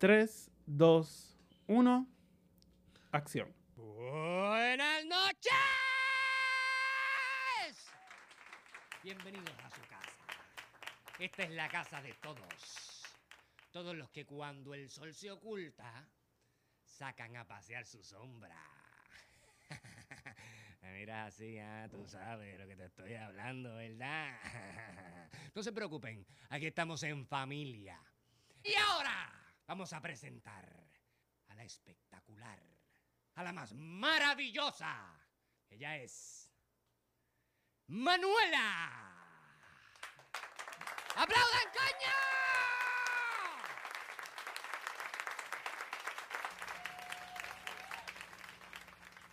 3, 2, 1. Acción. Buenas noches. Bienvenidos a su casa. Esta es la casa de todos. Todos los que cuando el sol se oculta, sacan a pasear su sombra. Mira así, ah, tú sabes lo que te estoy hablando, ¿verdad? No se preocupen, aquí estamos en familia. Y ahora vamos a presentar a la espectacular, a la más maravillosa. Ella es Manuela. ¡Aplaudan, coño!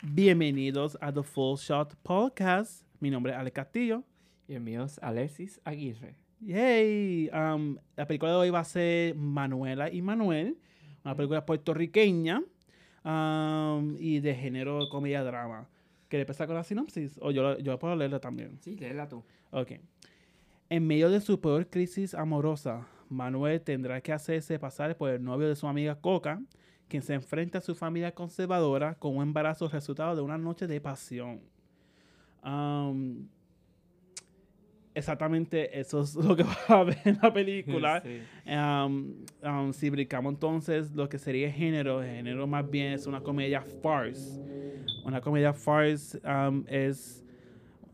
Bienvenidos a The Full Shot Podcast. Mi nombre es Ale Castillo. Y el mío es Alexis Aguirre. Yay. Um, la película de hoy va a ser Manuela y Manuel, una película puertorriqueña um, y de género comedia-drama. ¿Quieres empezar con la sinopsis? O yo, yo puedo leerla también. Sí, léela tú. Ok. En medio de su peor crisis amorosa, Manuel tendrá que hacerse pasar por el novio de su amiga Coca, quien se enfrenta a su familia conservadora con un embarazo resultado de una noche de pasión. Um, exactamente eso es lo que va a ver en la película. Sí. Um, um, si brincamos entonces lo que sería género, género más bien es una comedia farce. Una comedia farce um, es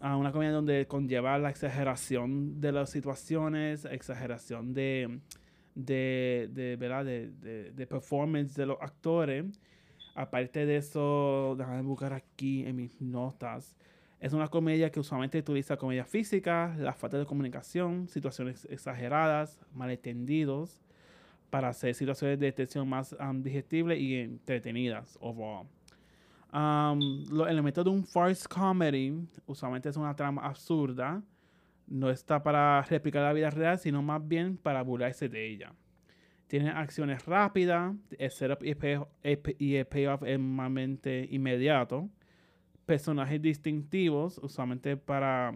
uh, una comedia donde conlleva la exageración de las situaciones, exageración de, de, de, ¿verdad? de, de, de performance de los actores. Aparte de eso, déjame buscar aquí en mis notas. Es una comedia que usualmente utiliza comedia física, la falta de comunicación, situaciones exageradas, malentendidos, para hacer situaciones de tensión más um, digestibles y entretenidas overall. Um, los elementos de un farce comedy usualmente es una trama absurda, no está para replicar la vida real, sino más bien para burlarse de ella. Tiene acciones rápidas, el setup y el payoff, es inmediato personajes distintivos, usualmente para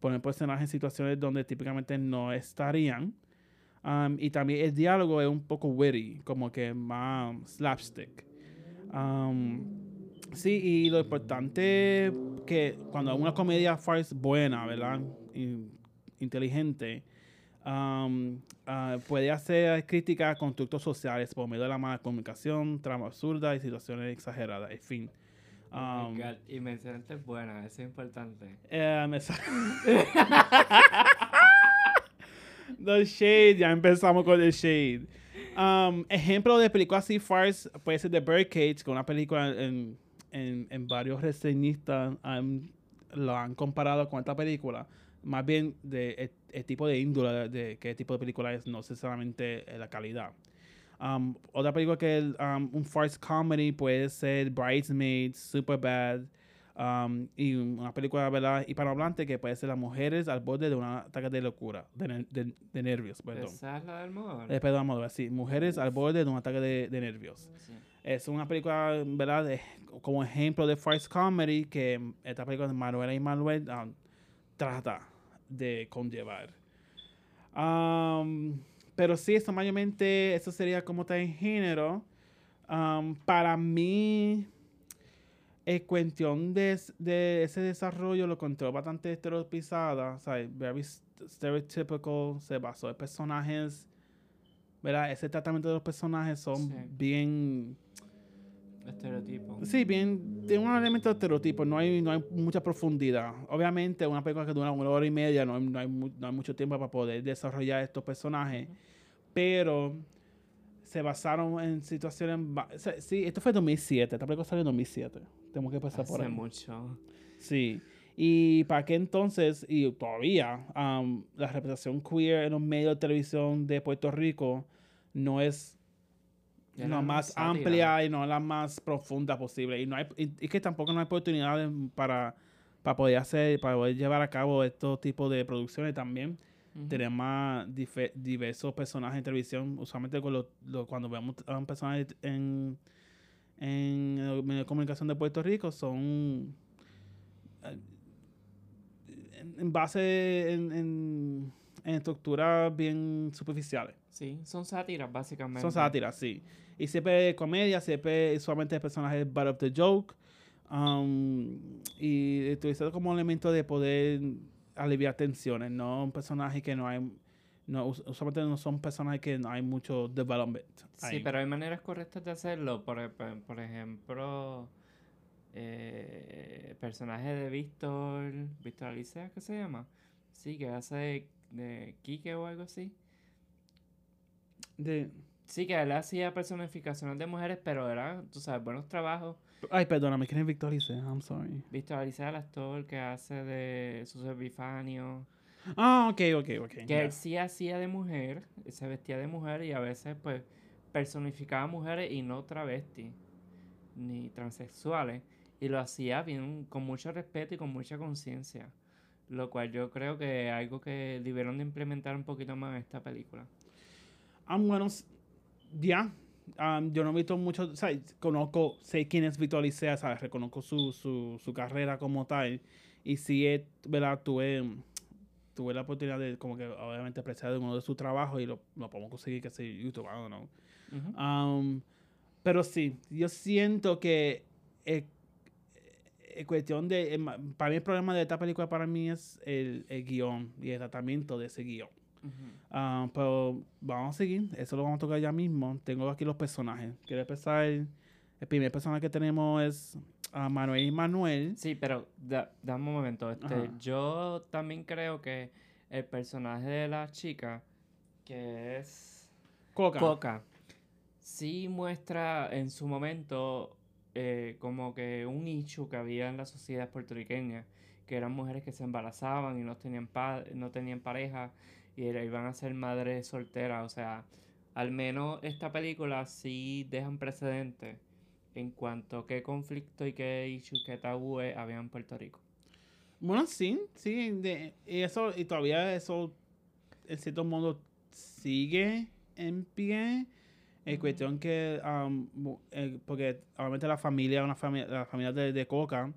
poner personajes en situaciones donde típicamente no estarían. Y también el diálogo es un poco witty, como que más slapstick. Sí, y lo importante que cuando una comedia farce buena, ¿verdad? In- inteligente, uh, puede hacer crítica a constructos sociales por medio de la mala comunicación, trama absurda y situaciones exageradas, en fin. Um, Y mencionarte es buena, eso es importante. eh, me The Shade, ya empezamos con el Shade. Um, ejemplo de película así farce puede ser The Birdcage, con una película en, en, en varios reseñistas lo han comparado con esta película. Más bien de el, el tipo de índole de, de qué tipo de película es, no necesariamente eh, la calidad. Um, otra película que es um, un farce comedy puede ser Bridesmaids, Superbad, um, y una película ¿verdad? hispanohablante que puede ser Las mujeres al borde de un ataque de locura, de, de- de nervios, perdón. Esa es la del amor. Eh, perdón, ver, sí, Mujeres al borde de un ataque de, de nervios. Sí. Es una película, ¿verdad? De- como ejemplo de farce comedy que esta película de Manuela y Manuel um, trata de conllevar. Um, pero sí, eso mayormente, eso sería como está en género. Um, para mí, en cuestión de, ese desarrollo, lo encontró bastante estereotipizada, o sea, very st- stereotypical, se basó en personajes, ¿verdad? Ese tratamiento de los personajes son Sí. bien Estereotipo. Sí, bien, tiene un elemento de estereotipo, no hay, no hay mucha profundidad. Obviamente, una película que dura una hora y media, no hay, no hay, no hay mucho tiempo para poder desarrollar estos personajes, pero se basaron en situaciones... ba- o sea, sí, esto fue 2007, esta película salió en 2007, tenemos que pasar por Hace ahí. mucho. Sí. Y para qué entonces, y todavía, um, la representación queer en los medios de televisión de Puerto Rico no es Era la más sátira. amplia y no la más profunda posible. Y no hay, y, y que tampoco no hay oportunidades para, para poder hacer, para poder llevar a cabo estos tipos de producciones también. Tener más diversos personajes en televisión. Usualmente con cuando vemos a un personaje en, en el medio de comunicación de Puerto Rico son eh, en, en base en, en- en estructuras bien superficiales. Sí, son sátiras, básicamente. Son sátiras, sí. Y siempre comedia, siempre solamente el personaje es bad of the joke. um, y utilizado como elemento de poder aliviar tensiones, no un personaje que no hay, no, us- usualmente no son personajes que no hay mucho development. Sí, pero hay maneras correctas de hacerlo. Por, ej- por ejemplo, eh, personaje de Víctor, Víctor Alicea, ¿qué se llama? Sí, que hace de, Quique o algo así. De- Sí, que él hacía personificaciones de mujeres, pero era, tú sabes, buenos trabajos. ay, perdóname, ¿quién es Victor Lice? I'm sorry. Víctor Alicea, el actor que hace de Sus Epifanio. Ah, ok, ok, ok. Que él sí hacía de mujer, se vestía de mujer y a veces pues personificaba mujeres y no travestis ni transexuales. Y lo hacía bien, con mucho respeto y con mucha conciencia. Lo cual yo creo que es algo que debieron de implementar un poquito más en esta película. Bueno, s- ya. Um, yo no he visto mucho, o sea, conozco, sé quién es Víctor Licea, ¿sabes? Reconozco su, su, su carrera como tal. Y sí, he- ¿verdad? Tuve, tuve la oportunidad de, como que, obviamente, apreciar uno de sus trabajos y lo, lo podemos conseguir, que sea YouTube, I don't know. Um, pero sí, yo siento que eh, eh, cuestión de, eh, para mí el problema de esta película para mí es el, el guion y el tratamiento de ese guion. Ah, pero vamos a seguir, eso lo vamos a tocar ya mismo. Tengo aquí los personajes. Quiero empezar, el primer personaje que tenemos es ah, Manuel y Manuel. Sí, pero da- dame un momento. Este, Ajá. yo también creo que el personaje de la chica, que es Coca. Coca, sí muestra en su momento eh, como que un issue que había en la sociedad puertorriqueña, que eran mujeres que se embarazaban y no tenían, pa- no tenían pareja y iban a ser madres solteras. O sea, al menos esta película sí deja un precedente en cuanto a qué conflicto y qué issue, qué tabúes había en Puerto Rico. Bueno, sí, sí. de- y eso, y todavía eso, en cierto modo, sigue en pie. Es cuestión que, um, eh, porque obviamente la familia, una familia, la familia de, de Coca,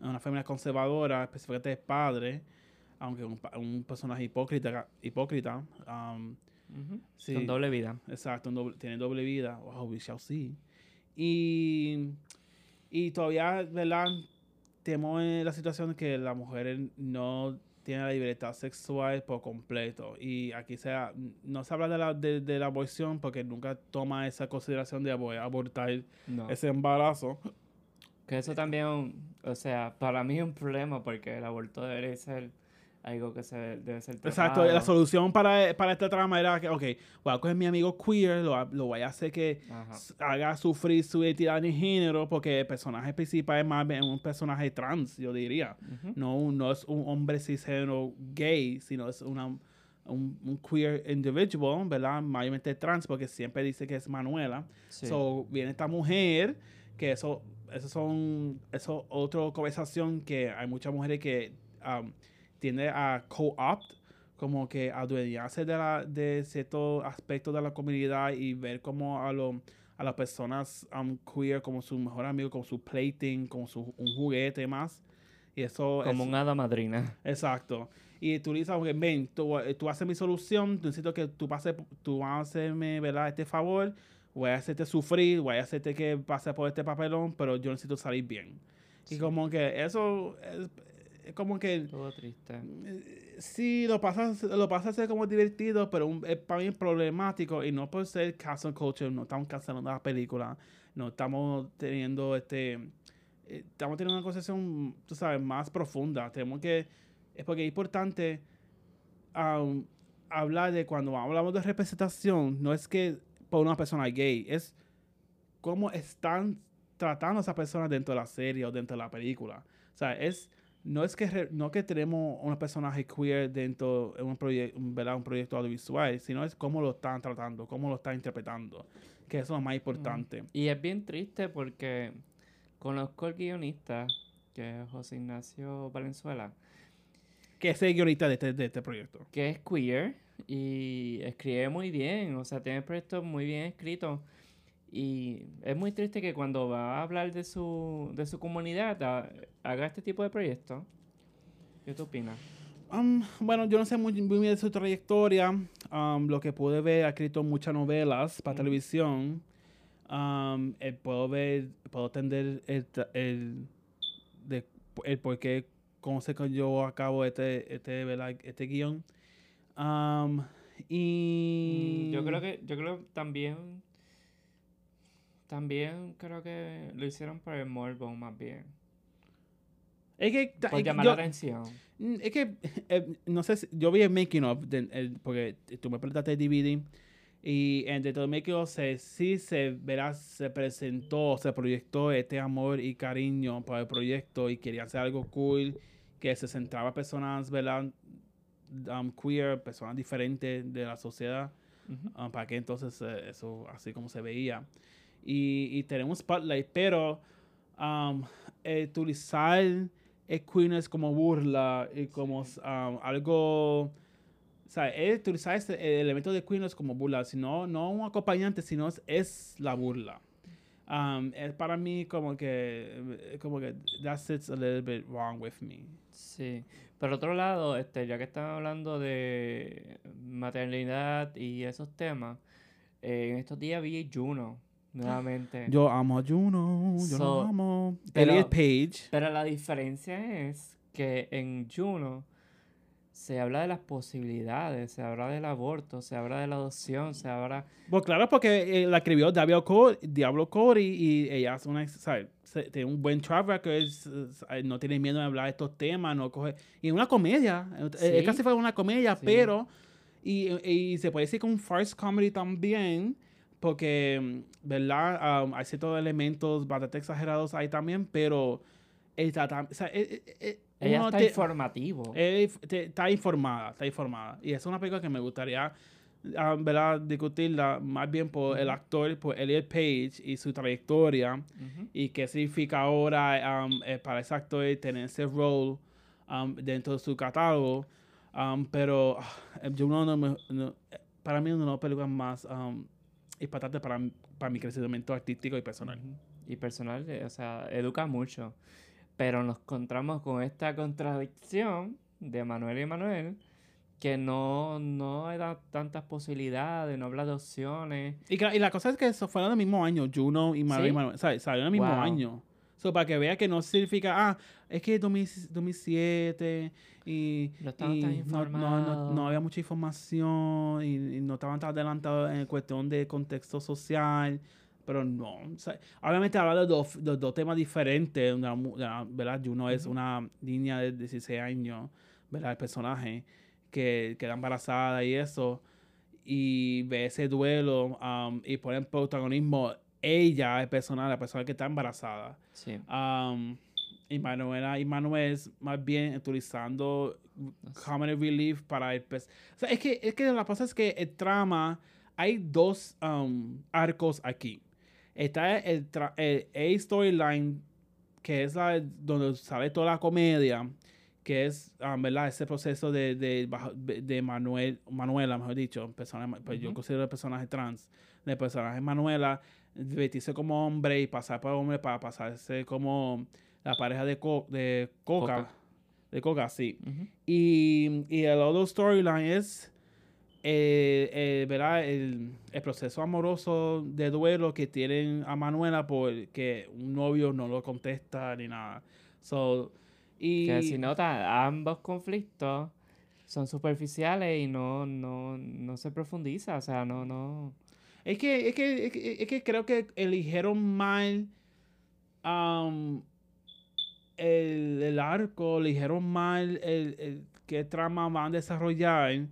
una familia conservadora, específicamente de padre, aunque un, personaje hipócrita, hipócrita. um, sí. Con doble vida. Exacto, doble- tiene doble vida. Wow, we shall see. Y, y todavía, ¿verdad? Temo en la situación de que la mujer no tiene la libertad sexual por completo. Y aquí sea, no se habla de la, de, de la aborción porque nunca toma esa consideración de abo- abortar No. ese embarazo. Que eso también, o sea, para mí es un problema porque el aborto debe ser algo que se debe ser Exacto, la tratado. solución para, para esta trama era que, ok, voy a coger a mi amigo queer, lo, lo voy a hacer que Ajá. haga sufrir su identidad de género porque el personaje principal es más bien un personaje trans, yo diría. No, no es un hombre cisgénero gay, sino es una, un, un queer individual, ¿verdad? Mayormente trans porque siempre dice que es Manuela. Sí. So, viene esta mujer, que eso, eso son, eso otra conversación que hay muchas mujeres que um, tienden a co-opt, como que adueñarse de, la, de ciertos aspectos de la comunidad y ver como a, lo, a las personas um, queer como su mejor amigo, como su plaything, como su, un juguete más. Y eso Como es, un hada madrina. Exacto. Y tú dices, ok, ven, tú, tú haces mi solución, necesito que tú pases, tú vas a hacerme, ¿verdad? Este favor, voy a hacerte sufrir, voy a hacerte que pase por este papelón, pero yo necesito salir bien. Y como que eso es, es como que Todo triste. eh, sí, lo pasas, lo pasa a ser como divertido, pero un- es para mí problemático y no por ser cancel culture, no estamos cancelando la película, no estamos teniendo este, eh, estamos teniendo una conversación, tú sabes, más profunda. Tenemos que, es porque es importante um, hablar de cuando hablamos de representación, no es que por una persona gay, es cómo están tratando a esa persona dentro de la serie o dentro de la película. O sea, es no es que re- no que tenemos un personaje queer dentro de un proyecto, ¿verdad? un proyecto audiovisual, sino es cómo lo están tratando, cómo lo están interpretando, que eso es lo más importante. Y es bien triste porque conozco al guionista, que es José Ignacio Valenzuela, Que es el guionista de este, de este proyecto. que es queer y escribe muy bien, o sea, tiene proyectos muy bien escritos. Y es muy triste que cuando va a hablar de su, de su comunidad ha- haga este tipo de proyectos. ¿Qué tú opinas? Um, bueno, yo no sé muy, muy bien de su trayectoria. Um, lo que pude ver, ha escrito muchas novelas para Mm. televisión. Um, eh, puedo ver, puedo entender el, el, de, el por qué, cómo se yo a cabo este, este, ¿verdad? este guion. Um, y Mm, Yo creo que, yo creo también, también creo que lo hicieron por el morbo más bien. es que, Por es llamar yo- la atención. Mm, Es que, eh, no sé, si- yo vi el making of, de- el- porque tú me prestaste el DVD, y en dentro del making of se, sí se, verás, se presentó, se proyectó este amor y cariño por el proyecto y quería hacer algo cool, que se centraba en personas, ¿verdad? Um, queer, personas diferentes de la sociedad, um, para que entonces eh, eso así como se veía. Y, y tenemos Spotlight, pero um, eh, utilizar el queerness como burla y como um, algo, o sea, es utilizar ese, el elemento de queerness como burla, sino no un acompañante, sino es, es la burla. Um, es para mí como que, como que that sits a little bit wrong with me. Sí. Por otro lado, este, ya que están hablando de maternidad y esos temas, eh, en estos días vi Juno nuevamente. Yo amo a Juno, yo lo So, amo. pero- Elliot Page. Pero la diferencia es que en Juno se habla de las posibilidades, se habla del aborto, se habla de la adopción, se habla... Pues claro, porque eh, la escribió Diablo Cody, Diablo Cody y ella es una, ¿sabes? Tiene un buen track record, es- es- no tiene miedo de hablar de estos temas, no coge... Y una comedia, eh, Sí. eh, casi fue una comedia, Sí. pero... Y, y se puede decir que un farce comedy también, porque, mm, ¿verdad? Um, hay ciertos elementos bastante exagerados ahí también, pero... o sea, eh, eh, eh, Ella uno está te- informativo. te- está informada, está informada. Y es una película que me gustaría, ah, ¿verdad? Discutirla más bien por el actor, por Elliot Page y su trayectoria. Y qué significa ahora um, eh, para ese actor tener ese role um, dentro de su catálogo. Um, pero ah, yo no, no no- eh, para mí es una de las películas más impactantes para, para mi crecimiento artístico y personal. Y personal, eh, o sea, educa mucho. Pero nos encontramos con esta contradicción de Manuel y Manuel, que no, no da tantas posibilidades, no habla de opciones. Y, la cosa es que eso fueron del mismo año, Juno y Manuel ¿Sí? y Manuel. ¿sabes? Salieron el mismo Wow. año. So, para que vea que no significa, ah, es que 2000 2007 y, No estaban y tan no, no, no, informados. no había mucha información y, y no estaban tan adelantados en cuestión de contexto social. Pero no, o sea, obviamente habla de dos, de dos temas diferentes. La- ¿verdad? Juno es una niña de 16 años, ¿verdad? El personaje que queda embarazada y eso y ve ese duelo um, y pone en protagonismo ella, el personal, la persona que está embarazada. Sí. Um, y Manuela y Manuel es más bien utilizando comedy relief para el pers- o sea, es que, es que la cosa es que el trama, hay dos um, arcos aquí. Está el, el A storyline, que es la donde sale toda la comedia, que es, um, ¿verdad? Ese proceso de, de, de Manuel, Manuela, mejor dicho, persona, pues yo considero el personaje trans, del personaje Manuela, vestirse como hombre y pasar por hombre para pasarse como la pareja de, Co- de Coca. Coca. De Coca, sí. Ujú. Y, y el otro storyline es eh, eh, ¿verdad? El, el proceso amoroso de duelo que tienen a Manuela porque un novio no lo contesta ni nada. So, y, Que si nota, ambos conflictos son superficiales y no, no, no se profundiza, o sea, no, no... Es que, es que, es que, es que creo que eligieron mal um, el, el arco, eligieron mal el, el qué trama van a desarrollar.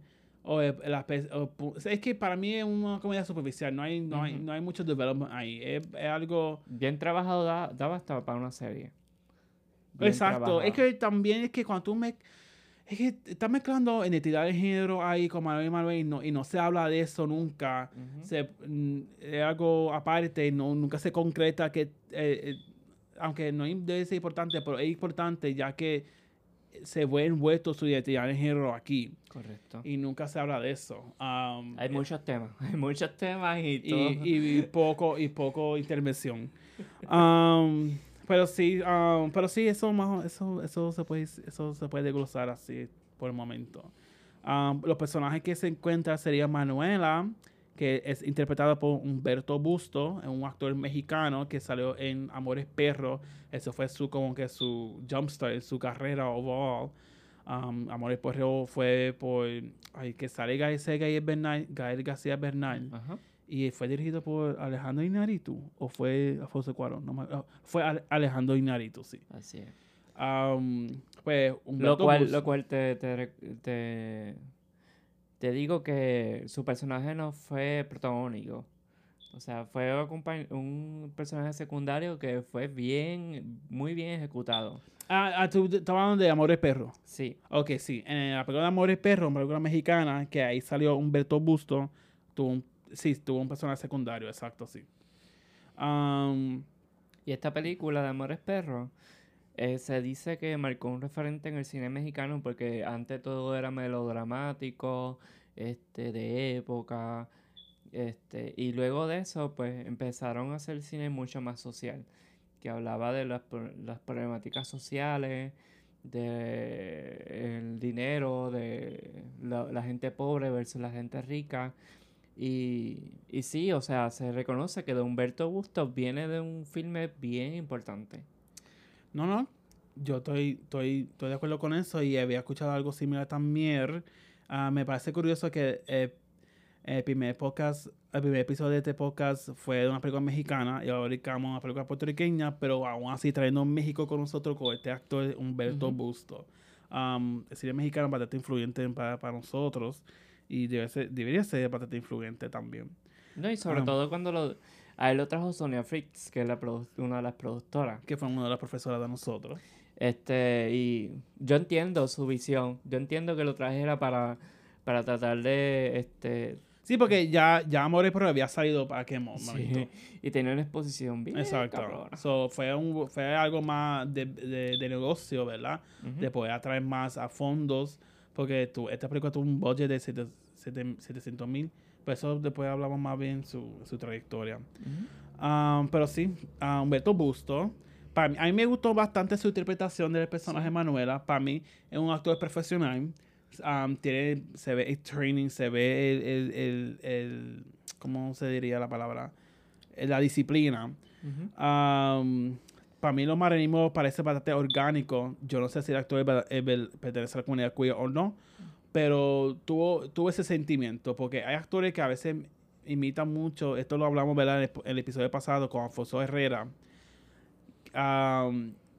O, la o es que para mí es una comedia superficial, no hay, no hay, no hay mucho development ahí. Es, es algo. Bien trabajado da, daba hasta para una serie. Bien Exacto. Es que también es que cuando tú me. Es que estás mezclando identidad de género ahí con Manuel y Manuel y no, y no se habla de eso nunca. Se, mm, es algo aparte, no, nunca se concreta que, eh, eh, aunque no debe ser importante, pero es importante ya que se ve envuelto su identidad de género aquí Correcto. y nunca se habla de eso. Um, Hay eh, muchos temas, hay muchos temas y todo. y, y poco y poco intervención. Um, pero sí, um, pero sí eso más eso eso se puede eso se puede desglosar así por el momento. Um, los personajes que se encuentran sería Manuela, que es interpretada por Humberto Busto, un actor mexicano que salió en Amores Perros. Eso fue su como que su jumpstart en su carrera overall. Um, Amores Perros fue por ay, que sale Gael, Gael, Bernal, García Bernal. Ajá. Y fue dirigido por Alejandro Iñárritu o fue Alfonso Cuarón. No ah, fue Ale- Alejandro Iñárritu, sí. Así es. Um, pues Lo cual, lo cual te, te, te, te digo que su personaje no fue protagónico. O sea, fue un personaje secundario que fue bien, muy bien ejecutado. Ah, ah, tú estabas hablando de Amores Perros. Sí, Ok, sí. En la película de Amores Perros, una película mexicana, que ahí salió Humberto Busto, tuvo un, sí, tuvo un personaje secundario, exacto, sí. Y esta película de Amores Perros eh, se dice que marcó un referente en el cine mexicano porque antes todo era melodramático, este, de época, este, y luego de eso pues empezaron a hacer cine mucho más social, que hablaba de las, las problemáticas sociales, de el dinero, de la gente pobre versus la gente rica. Y, y sí, o sea, se reconoce que de Humberto Bustos viene de un filme bien importante. no, no. Yo estoy, estoy, estoy de acuerdo con eso y había escuchado algo similar también. Ah, me parece curioso que eh, el primer podcast, el primer episodio de este podcast fue de una película mexicana y ahora dedicamos a una película puertorriqueña, pero aún así trayendo México con nosotros con este actor Humberto Ujú. Busto. Um, el cine mexicano es bastante influyente para, para nosotros y debe ser- debería ser bastante influyente también. No, y sobre todo cuando lo, a él lo trajo Sonia Fritz, que es la una de las productoras. Que fue una de las profesoras de nosotros. Este, y yo entiendo su visión. Yo entiendo que lo trajera para, para tratar de este Sí, porque ya, ya Amores pero había salido para qué sí, momento. y tenía una exposición bien Exacto. cabrona. So, fue, un, fue algo más de, de, de negocio, ¿verdad? Ujú. De poder atraer más a fondos. Porque tu, esta película tuvo un budget de 700 mil. Pero eso después hablamos más bien su, su trayectoria. Ujú. Um, pero sí, a Humberto Busto. Para mí, a mí me gustó bastante su interpretación del personaje Manuela. Para mí es un actor profesional. Um, tiene, se ve el training, se ve el, el, el, el- ¿cómo se diría la palabra? Eh, La disciplina. Ujú. para mí los marinismos parece bastante orgánico. Yo no sé si el actor pertenece a la comunidad queer o no, pero tuvo, tuvo ese sentimiento, porque hay actores que a veces imitan mucho, esto lo hablamos ¿verdad? en el, episodio pasado con Alfonso Herrera,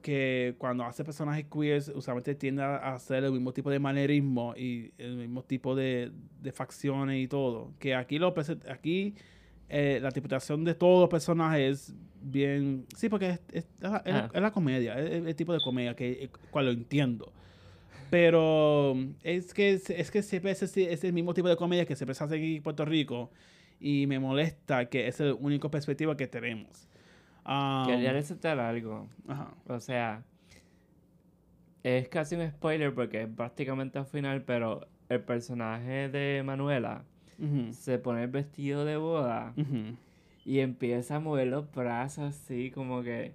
que cuando hace personajes queers usualmente tiende a hacer el mismo tipo de manerismo y el mismo tipo de, de facciones y todo. Que aquí lo aquí eh, la interpretación de todos los personajes es bien... Sí, porque es, es- es la- es la- Ah. la comedia, es es el tipo de comedia que eh, cual lo entiendo. Pero es que, es que siempre es, ese- es el mismo tipo de comedia que siempre se hace aquí en Puerto Rico y me molesta que es el único perspectiva que tenemos. Um, Quería resaltar algo. ajá. O sea, es casi un spoiler porque es prácticamente al final, pero el personaje de Manuela se pone el vestido de boda y empieza a mover los brazos así como que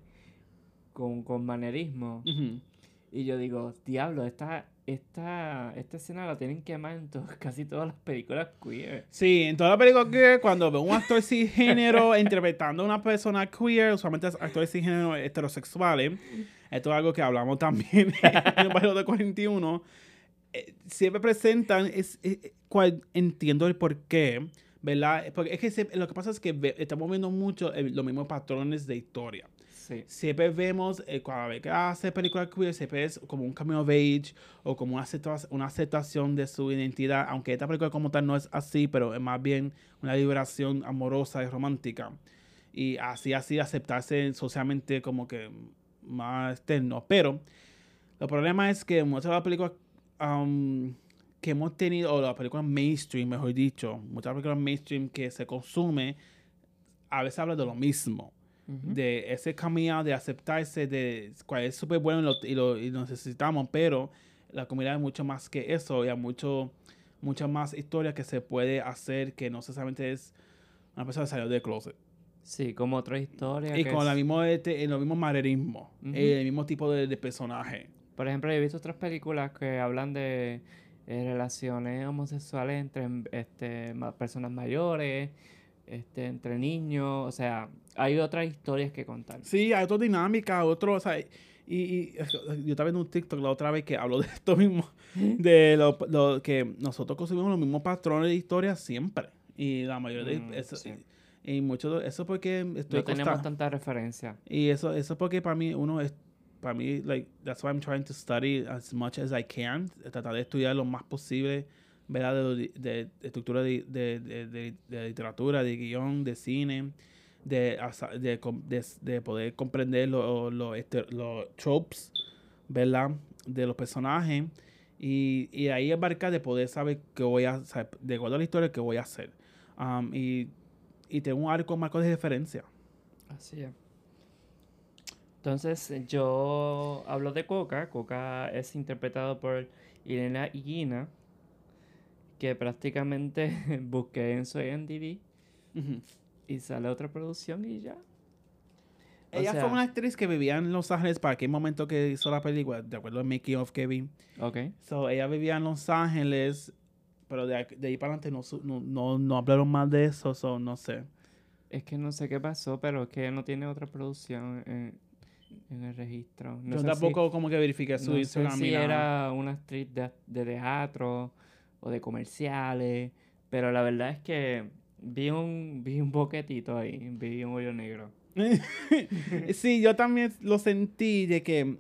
con, con manerismo. Ujú. Y yo digo, diablo, esta, esta, esta escena la tienen que amar en casi todas las películas queer. Sí, en toda la película queer, cuando veo un actor cisgénero interpretando a una persona queer, usualmente es actores cisgénero heterosexuales, esto es algo que hablamos también en el barrio de 41, eh, siempre presentan, es, eh, eh, cual entiendo el por qué, ¿verdad? Porque es que se- lo que pasa es que ve- estamos viendo mucho eh, los mismos patrones de historia. Sí. Siempre vemos, eh, cada vez que hace películas queer, siempre es como un cameo of age o como una, una aceptación de su identidad, aunque esta película como tal no es así, pero es más bien una liberación amorosa y romántica. Y así, así aceptarse socialmente como que más externo. Pero el problema es que muchas de las películas que hemos tenido, o las películas mainstream, mejor dicho, muchas películas mainstream que se consume, a veces hablan de lo mismo De ese camino de aceptarse, de cual es súper bueno y lo, y, lo, y lo necesitamos, pero la comunidad es mucho más que eso y hay mucho, mucha más historia que se puede hacer que no necesariamente es una persona que salió del closet. Sí, como otra historia. Y que con es- la mismo, este, el mismo manerismo, Ujú. el mismo tipo de, de personaje. Por ejemplo, he visto otras películas que hablan de eh, relaciones homosexuales entre este, personas mayores, este, entre niños, o sea, hay otras historias que contar. Sí, hay otra dinámica, otro, o sea, y, y yo estaba viendo un TikTok la otra vez que habló de esto mismo, de lo, lo que nosotros consumimos los mismos patrones de historia siempre. Y la mayoría de mm, eso, y, mucho eso porque estoy no tenemos tanta referencia. Y eso eso porque para mí uno es para mí like that's why I'm trying to study as much as I can, tratar de estudiar lo más posible ¿verdad? De, de, estructura de, de, literatura, de guion, de cine, de, de, poder comprender los lo, este, tropes, ¿verdad? De los personajes. Y, y ahí abarca de poder saber qué voy a hacer, de acuerdo a la historia, qué voy a hacer. Um, y, y tengo un arco marco de referencia. Así es. Entonces, yo hablo de Coca. Coca es interpretado por Irena Higuina que prácticamente busqué en su IMDb y sale otra producción y ya. Ella fue una actriz que vivía en Los Ángeles para aquel momento que hizo la película, de acuerdo a Making of Kevin. Ok. So, ella vivía en Los Ángeles, pero de, ahí para adelante no, no, no, hablaron más de eso, so, no sé. Es que no sé qué pasó, pero es que no tiene otra producción en, el registro. Yo tampoco como que verifiqué su no Sé si era una actriz de, de teatro o de comerciales, pero la verdad es que vi un, vi un boquetito ahí, vi un hoyo negro. sí, yo también lo sentí de que,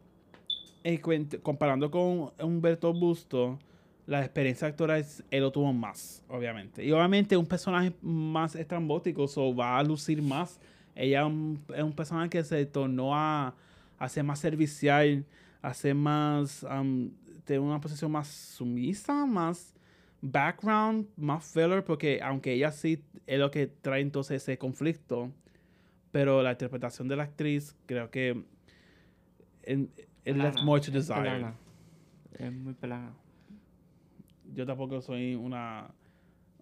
eh, comparando con Humberto Busto, la experiencia actoral él lo tuvo más, obviamente. Y obviamente un personaje más estrambótico, so va a lucir más. Ella es un personaje que se tornó a, a ser más servicial, a ser más, um, tener una posición más sumisa, más background, más filler, porque aunque ella sí es lo que trae entonces ese conflicto, pero la interpretación de la actriz creo que it left more to desire. Es muy pelada. Yo tampoco soy una,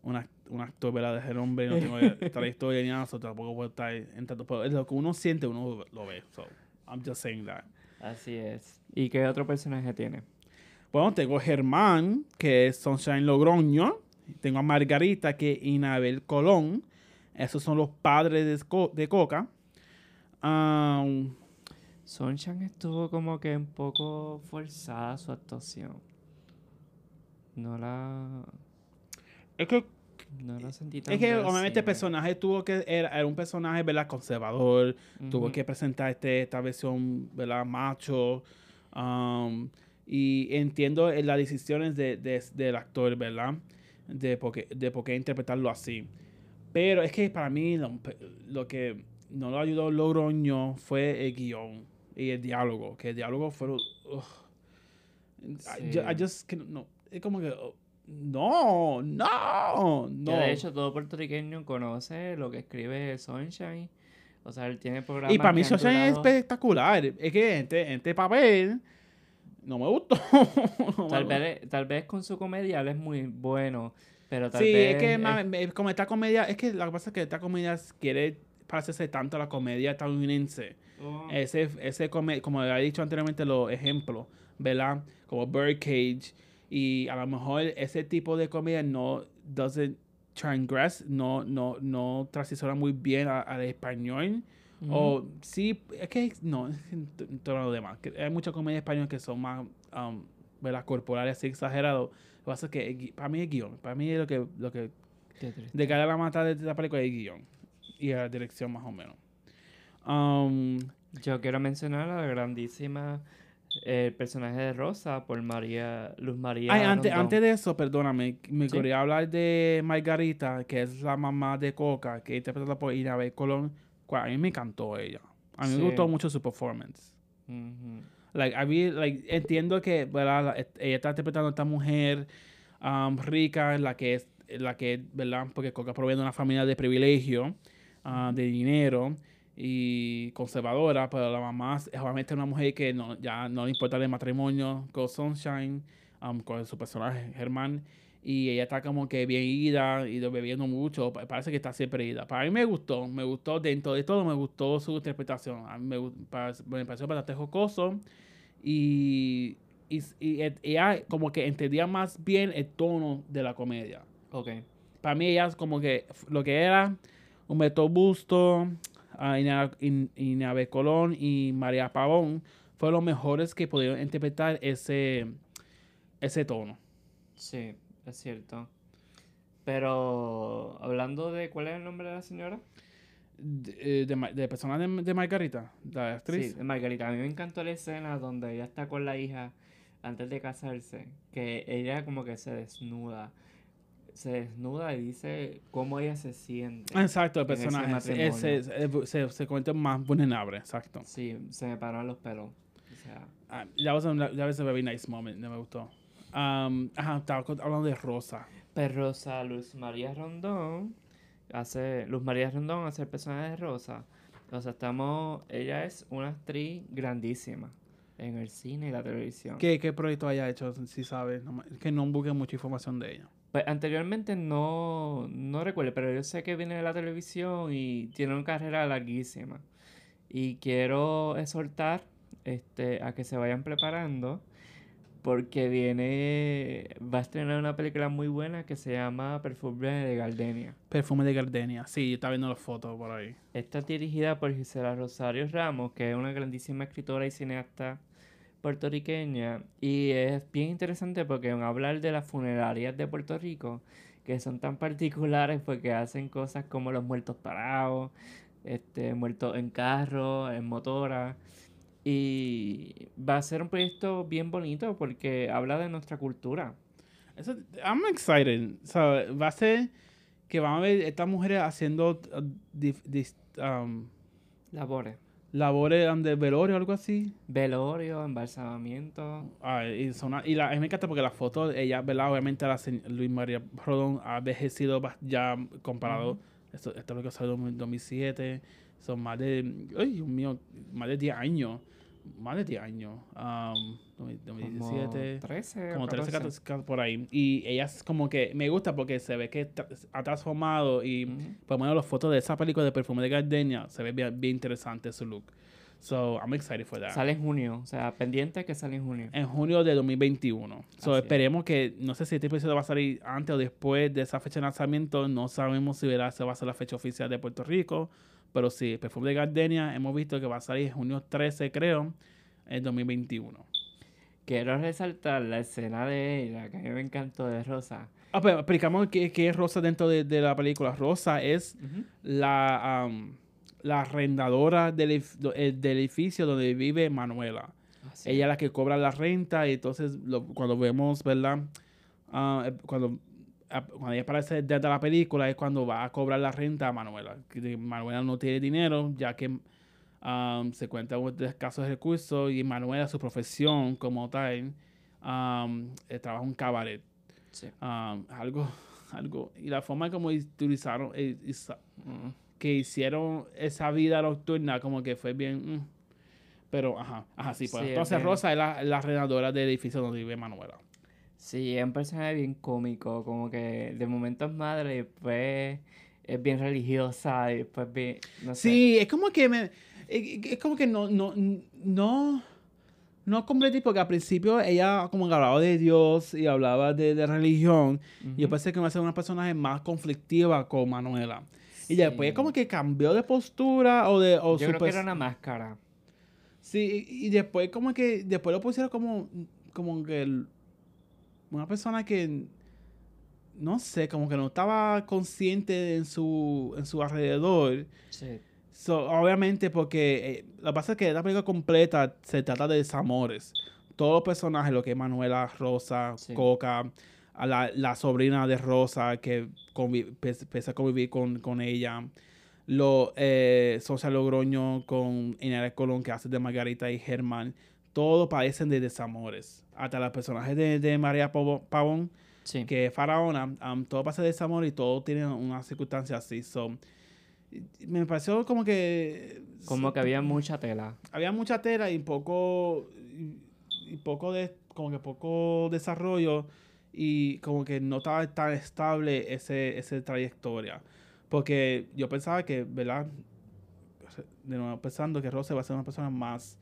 una un actor ¿verdad? de hombre, no tengo trayectoria ni nada, tampoco puedo estar en tanto, pero es lo que uno siente, uno lo ve. So, I'm just saying that. Así es. ¿Y qué otro personaje tiene? Bueno, tengo Germán, que es Sunshine Logroño. Tengo a Margarita, que es Inabel Colón. Esos son los padres de, Coca. Um, Sunshine estuvo como que un poco forzada su actuación. No la. Es que. No la sentí tan Es que obviamente el personaje tuvo que. Era, un personaje, ¿verdad? Conservador. Tuvo que presentar este, esta versión, ¿verdad? Macho. Um, y entiendo eh, las decisiones de, del actor, ¿verdad? De por, qué, de por qué interpretarlo así. Pero es que para mí lo, que no lo ayudó Logroño fue el guion y el diálogo. Que el diálogo fue... Sí. I, just, no, es como que... Oh, no, no, no. de hecho, todo puertorriqueño conoce lo que escribe Sunshine. O sea, él tiene programas. Y para mí Sunshine es espectacular. Es que este, este papel no me gustó. tal, vez, tal vez con su comedia él es muy bueno, pero tal sí, vez... es que como esta comedia, es que lo que pasa es que esta comedia quiere parecerse tanto a la comedia estadounidense. Oh. Ese, ese como he dicho anteriormente los ejemplos, ¿verdad? Como Birdcage. Y a lo mejor ese tipo de comedia no doesn't transgress, no, no, no transiciona muy bien al español. O sí, es que no, es todo lo demás. hay muchas comedias españolas que son más, um, ¿verdad? Corporales, así exagerados. Lo que pasa es que para mí es guion. Para mí es lo que, lo que de cara a la mata de la película es guion. Y a la dirección más o menos. Um, Yo quiero mencionar a la grandísima el personaje de Rosa por María Luz María. Ay, antes, antes de eso, perdóname, me quería hablar de Margarita, que es la mamá de Coca, que interpretada por Inabel Colón a mí me encantó ella. A mí me gustó mucho su performance. like, a mí, like, entiendo que ¿verdad? ella está interpretando a esta mujer um, rica, la que es, la que, ¿verdad? Porque Coca proviene de una familia de privilegio, uh, de dinero y conservadora, pero la mamá es obviamente una mujer que no, ya no le importa el matrimonio con Sunshine, um, con su personaje Germán y ella está como que bien ida y bebiendo mucho. Parece que está siempre ida. Para mí me gustó, me gustó dentro de todo, me gustó su interpretación. A mí me, me pareció bastante jocoso y y, y et- ella como que entendía más bien el tono de la comedia. Ok. Para mí ella es como que lo que era Humberto Busto, ah, Ina- In- Inabel Colón y María Pavón fueron los mejores que pudieron interpretar ese, ese tono. Sí, es cierto. Pero hablando de cuál es el nombre de la señora? De, eh, de, persona de, de Margarita, la actriz. Sí, de Margarita. A mí me encantó la escena donde ella está con la hija antes de casarse, que ella como que se desnuda. Se desnuda y dice cómo ella se siente. Exacto, el personaje se, se, se, convierte más vulnerable, exacto. Sí, se me pararon los pelos. O sea, Ah, was a, that was a very nice moment, me gustó. Um, ajá, estaba hablando de Rosa. Pues Rosa Luz María Rondón hace Luz María Rondón hace el personaje de Rosa. O sea, estamos ella es una actriz grandísima en el cine y la televisión. ¿Qué, qué proyecto haya hecho, si sabes? No, que no busque mucha información de ella. Pues anteriormente no no recuerdo, pero yo sé que viene de la televisión y tiene una carrera larguísima. Y quiero exhortar este a que se vayan preparando porque viene va a estrenar una película muy buena que se llama Perfume de Gardenia. Perfume de Gardenia. Sí, está viendo las fotos por ahí. Está dirigida por Gisela Rosario Ramos, que es una grandísima escritora y cineasta puertorriqueña. Y es bien interesante porque van a hablar de las funerarias de Puerto Rico, que son tan particulares porque hacen cosas como los muertos parados, este, muertos en carro, en motora. Y va a ser un proyecto bien bonito porque habla de nuestra cultura. Eso, I'm excited. So, va a ser que van a ver estas mujeres haciendo uh, dif- um, Labores. labores um, de velorio o algo así. Velorio, embalsamamiento. Ah, y, son y la, me encanta porque la foto, ella, ¿verdad? Obviamente la Luis María Rodón ha envejecido ya comparado. Esto, esto es lo que salió en 2007. Son más de, ay, Dios mío, más de 10 años. Más de 10 años. Um, 2017. Como 13 o Como 13, 14. 14, por ahí. Y ella es como que me gusta porque se ve que ha transformado y por lo menos las fotos de esa película de Perfume de Gardenia se ve bien, bien interesante su look. So, I'm excited for that. Sale en junio, o sea, pendiente que sale en junio. En junio de 2021. So, Así es. esperemos que, no sé si este episodio va a salir antes o después de esa fecha de lanzamiento. No sabemos si verá, se va a ser la fecha oficial de Puerto Rico. Pero sí, Perfume de Gardenia hemos visto que va a salir junio 13, creo, en 2021. Quiero resaltar la escena de ella, que a mí me encantó de Rosa. Ah, pero explicamos qué, qué es Rosa dentro de, de la película. Rosa es la, am, la arrendadora del, eh, del edificio donde vive Manuela. Así Ella es la que cobra la renta y entonces lo- cuando vemos, ¿verdad? Ah, eh, cuando, ah, cuando ella aparece de la película es cuando va a cobrar la renta a Manuela. Manuela no tiene dinero ya que am, se cuenta de escasos recursos y Manuela, su profesión como tal, am, eh, trabaja en un cabaret. Sí. Um, algo, algo, y la forma como utilizaron, eh, isa- Mm. que hicieron esa vida nocturna, como que fue bien, mm. pero, ajá, ajá, sí, pues. Sí, Entonces. Rosa es la, la del edificio donde vive Manuela. Sí, es un personaje bien cómico, como que de momento es madre y después es bien religiosa y después bien, no sé. Sí, es como que me, es, es como que no, no, no, no comprendí porque al principio ella como que hablaba de Dios y hablaba de, de religión y yo pensé que iba a ser una personaje más conflictiva con Manuela. Y después Sí. como que cambió de postura o de... O Yo creo que era una máscara. Sí, y y después como que, después lo pusieron como, como que el- una persona que, no sé, como que no estaba consciente en su, en su alrededor. Sí. So, obviamente porque, eh, lo que pasa es que la película completa se trata de desamores. Todos los personajes, lo que es Manuela, Rosa, Sí. Coca, a la, la sobrina de Rosa que empieza a convivir con, con ella. Lo, eh, Sosa Logroño con Inés Colón que hace de Margarita y Germán. Todos padecen de desamores. Hasta los personajes de, de María Pavón, Sí. que es faraona, um, todo pasa de desamor y todo tiene una circunstancia así. So, me pareció como que... Como que había mucha tela. había mucha tela y poco y, y poco de como que poco desarrollo y como que no estaba tan estable ese esa trayectoria porque yo pensaba que verdad de nuevo pensando que Rose va a ser una persona más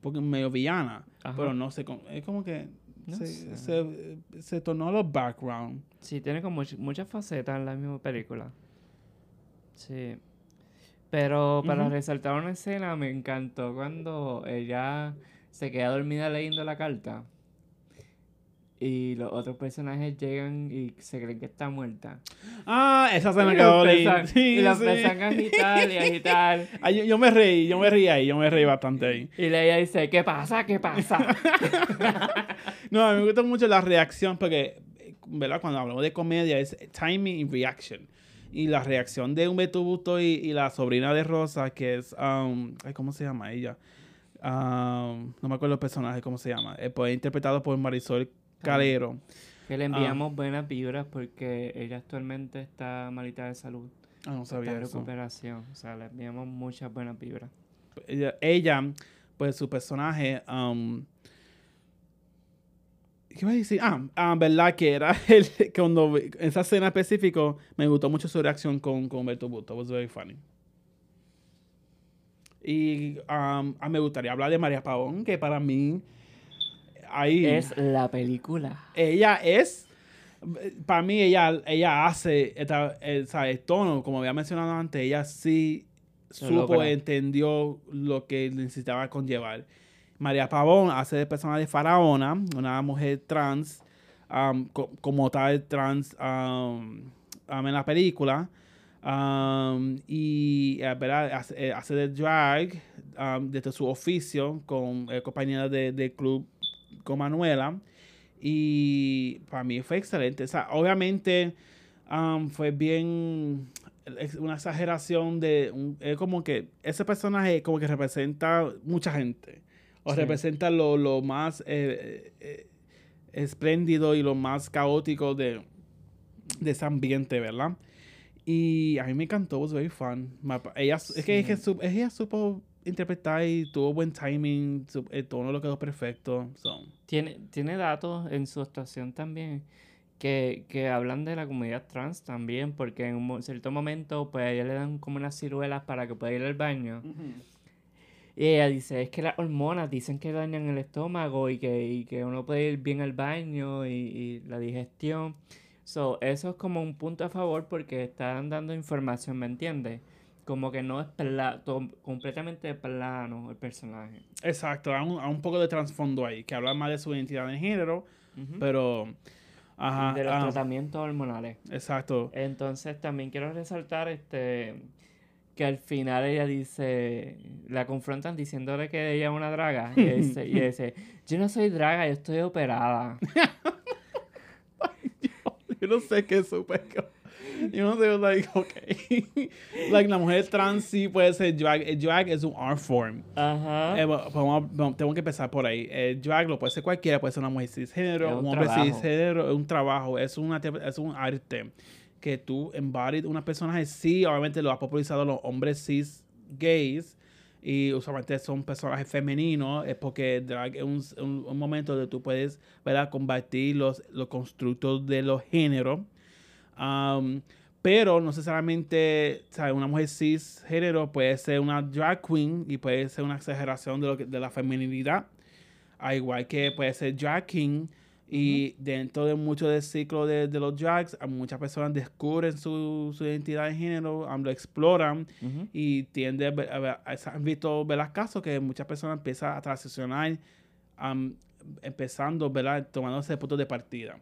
porque medio villana, Ajá. pero no sé, cómo- es como que No se, sé. se, se tornó los background. Sí, tiene como much- muchas facetas en la misma película. Sí. Pero para resaltar una escena, me encantó cuando ella se queda dormida leyendo la carta. Y los otros personajes llegan y se creen que está muerta. Ah, esa se me y quedó Sí, y la sí. empiezan a agitar y agitar. Ah, yo, yo me reí, yo me reí ahí, yo me reí bastante ahí. Y ella dice, ¿qué pasa? ¿Qué pasa? No, a mí me gusta mucho la reacción porque, ¿verdad? Cuando hablamos de comedia es timing y reaction. Y la reacción de Humberto Busto y, y la sobrina de Rosa, que es, um, ay, ¿cómo se llama ella? Um, no me acuerdo el personaje, ¿cómo se llama? Eh, pues, interpretado por Marisol Calero. que Ah. le enviamos buenas vibras porque ella actualmente está malita de salud. Ah, no Está sabía en eso. recuperación. O sea, le enviamos muchas buenas vibras. ella, ella, pues su personaje, um, ¿qué iba a decir? Ah, ah, verdad que era el, cuando esa escena específica me gustó mucho su reacción con, con Humberto Busto, was very funny. Y um, ah, me gustaría hablar de María Pavón, que para mí, ahí, Es la película. ella es, para mí ella, ella hace esta, el, el tono, como había mencionado antes, ella sí Se supo, entendió lo que necesitaba conllevar. María Pavón hace de persona de Faraona, una mujer trans, um, co- como tal trans um, um, en la película. Y eh, ¿verdad? Hace, eh, hace de drag desde su oficio con eh, compañera de, de club con Manuela. Y para mí fue excelente. O sea, obviamente um, fue bien una exageración de un- es como que ese personaje como que representa mucha gente o Sí. representa lo, lo más eh, eh, espléndido y lo más caótico de, de ese ambiente, ¿verdad? Y a mí me encantó, was very fun. Ella, es, que, es que su- ella supo interpretar y tuvo buen timing, su- el tono lo quedó perfecto. So. Tiene, tiene datos en su actuación también que, que hablan de la comunidad trans también, porque en un cierto momento, pues a ella le dan como unas ciruelas para que pueda ir al baño. Y ella dice, es que las hormonas dicen que dañan el estómago y que, y que uno puede ir bien al baño y, y la digestión. So, eso es como un punto a favor porque están dando información, ¿me entiendes? Como que no es pla- completamente plano el personaje. Exacto, hay un, hay un poco de trasfondo ahí, que habla más de su identidad de género, pero... Ajá, de los ah, tratamientos hormonales. exacto. Entonces también quiero resaltar este que al final ella dice, la confrontan diciéndole que ella es una draga. Y ella dice, y dice, yo no soy draga, yo estoy operada. Yo no sé qué es super. Yo no sé, like, ok. like, la mujer trans sí puede ser drag. El drag es un art form. Ajá. Eh, bueno, vamos a- vamos- tengo que empezar por ahí. El drag lo puede ser cualquiera, puede ser una mujer cisgénero, un, un hombre cisgénero, es un trabajo, es, una, es un arte que tú embodied una personaje. Sí, obviamente lo ha popularizado los hombres cis gays y usualmente son personajes femeninos, es porque drag es un, un- un momento donde tú puedes ¿verdad? combatir los, los constructos de los géneros. Um, pero no necesariamente, ¿sabes? Una mujer cisgénero puede ser una drag queen y puede ser una exageración de, lo que- de la feminilidad. Al igual que puede ser drag king. Y dentro de mucho del ciclo de, de los drags, muchas personas descubren su, su identidad de género, lo exploran y tiende a, ver- han visto casos que muchas personas empiezan a transicionar um, empezando, ¿verdad? tomando ese punto de partida.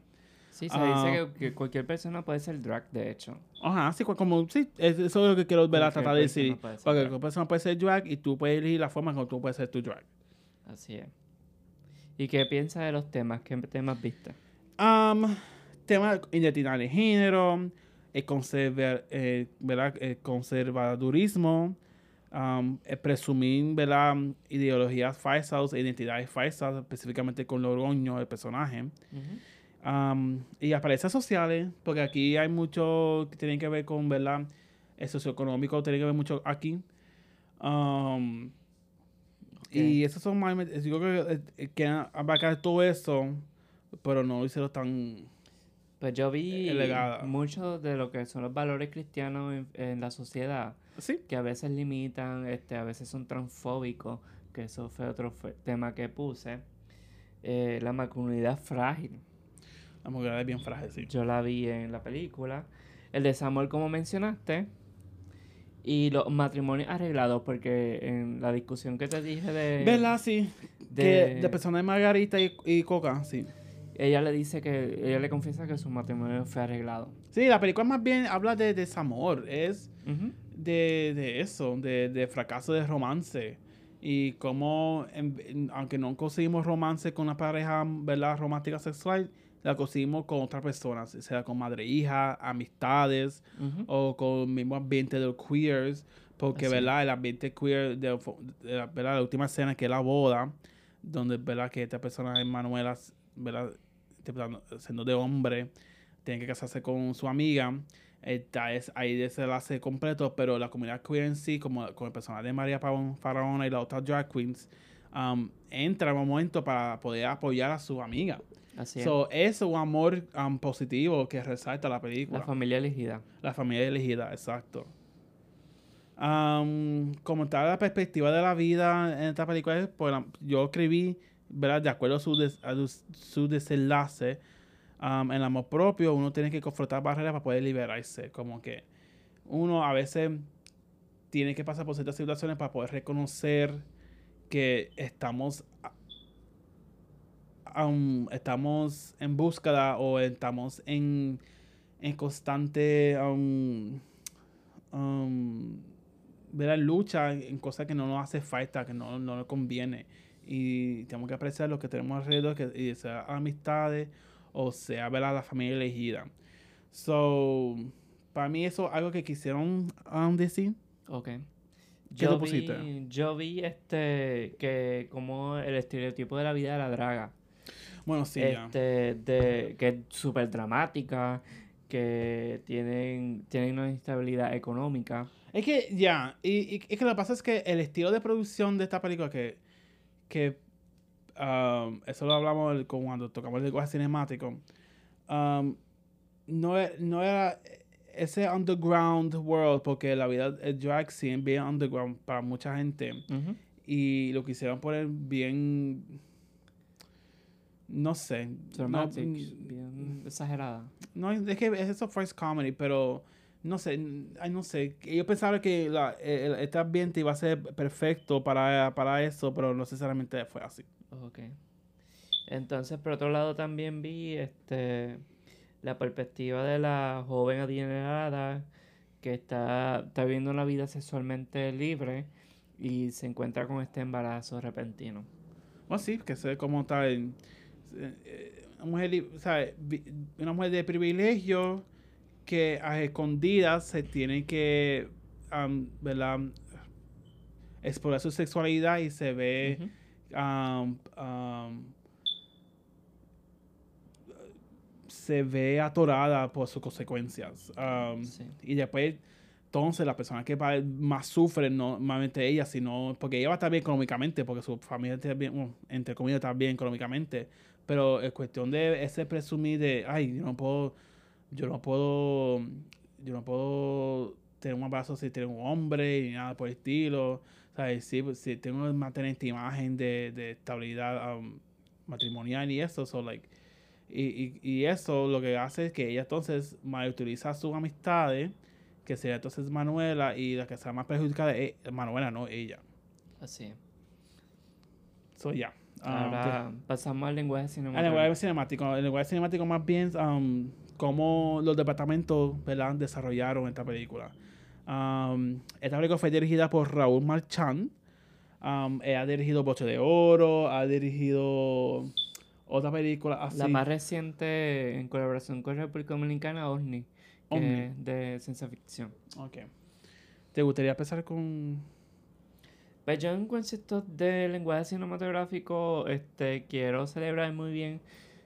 Sí, se Ah. dice que, que cualquier persona puede ser drag, de hecho. Ajá, sí, como, sí, es- eso es lo que quiero ¿verdad? Cualquier tratar de decir. Porque cualquier persona puede ser drag y tú puedes elegir la forma como tú puedes ser tu drag. Así es. ¿Y qué piensas de los temas? ¿Qué temas viste? Um, tema de identidad de género, el, eh, ¿verdad? el conservadurismo, um, el presumir ¿verdad? ideologías falsas, identidades falsas, específicamente con el orgullo del personaje. Um, y apariencias sociales, porque aquí hay mucho que tiene que ver con, ¿verdad? El socioeconómico tiene que ver mucho aquí. Um, Y esos son más, yo creo que, eh, que abarcar todo eso, pero no hicieron tan... Pues yo vi Elegada. mucho de lo que son los valores cristianos en, en la sociedad, Sí. que a veces limitan, este, a veces son transfóbicos, que eso fue otro tema que puse. Eh, la masculinidad frágil. La mujer es bien frágil, sí. Yo la vi en la película. El desamor, como mencionaste. Y los matrimonios arreglados, porque en la discusión que te dije de... ¿Verdad? Sí. de- Que de personas de Margarita y, y Coca, sí. Ella le dice que... Ella le confiesa que su matrimonio fue arreglado. Sí, la película más bien habla de desamor. Es de, de eso, de, de fracaso de romance. Y cómo, en- en- aunque no conseguimos romance con una pareja, ¿verdad? Romántica sexual, la conseguimos con otras personas, sea con madre e hija, amistades, o con el mismo ambiente de los queers, porque, Así es. ¿verdad? El ambiente queer, de, ¿verdad? La última escena que es la boda, donde, ¿verdad? Que esta persona, Manuela, ¿verdad? Siendo de hombre, tiene que casarse con su amiga. Está es ahí de ese enlace completo, pero la comunidad queer en sí, como con el personaje de María Pavón Faraona y las otras drag queens, um, entra en un momento para poder apoyar a su amiga. Así es. So, es un amor um, positivo que resalta la La película. familia elegida. La familia elegida, exacto. Am, como está la perspectiva de la vida en esta película, es, pues, la- yo escribí, ¿verdad? De acuerdo a su, des- a su- desenlace, en el amor propio, uno tiene que confrontar barreras para poder liberarse. Como que uno a veces tiene que pasar por ciertas situaciones para poder reconocer que estamos a- am, estamos en búsqueda o estamos en, en constante um, um, ¿verdad? lucha en cosas que no nos hace falta, que no, no nos conviene. Y tenemos que apreciar lo que tenemos alrededor, que y sea amistades o sea ¿verdad? la familia elegida. So, para mí eso es algo que quisieron um, decir. Ok. ¿Qué Yo tú pusiste? vi, yo vi este que como el estereotipo de la vida de la draga. Bueno, sí, ya. este, de, que es súper dramática, que tienen, tienen una instabilidad económica. Es que ya, y, y- es que lo que pasa es que el estilo de producción de esta película que, que um, eso lo hablamos el- cuando tocamos el lenguaje cinemático, um, no, e- no era ese underground world, porque la vida el drag sí es bien underground para mucha gente, y lo quisieron poner bien, no sé, no- Dramatic, bien exagerada. no, es que es eso first comedy, pero no sé, ay, no sé. Yo pensaba que la, el- este ambiente iba a ser perfecto para, para eso, pero no necesariamente fue así. Ok. Entonces, por otro lado, también vi este la perspectiva de la joven adinerada que está, está viviendo una vida sexualmente libre y se encuentra con este embarazo repentino. Bueno, sí, que sé cómo está en, eh, una mujer, una mujer de privilegio que a escondidas se tiene que, am, ¿verdad? explorar su sexualidad y se ve um, um, se ve atorada por sus consecuencias. Um, Sí. Y después, entonces, la persona que más sufre, no solamente ella, sino porque ella va a estar bien económicamente, porque su familia está bien, bueno, entre comillas, está bien económicamente. Pero es cuestión de ese presumir de, ay, yo no puedo, yo no puedo, yo no puedo tener un abrazo si tiene un hombre y nada por el estilo. ¿Sabes? Si, si tengo que mantener esta imagen de, de estabilidad um, matrimonial y eso, so, like, y, y, y eso lo que hace es que ella entonces utiliza sus amistades, que sería entonces Manuela, y la que está más perjudicada es Manuela, no ella. Así. So, ya. Ah, Ahora pasamos al lenguaje cinemático. El lenguaje cinemático más bien um, cómo los departamentos ¿verdad? desarrollaron esta película. Um, esta película fue dirigida por Raúl Marchand. Um, ha dirigido Boche de Oro, ha dirigido otra película así. La más reciente en colaboración con República Dominicana, OVNI, que OVNI. es de ciencia ficción. Ok. ¿Te gustaría empezar con...? Pues yo en concepto de lenguaje cinematográfico, este, quiero celebrar muy bien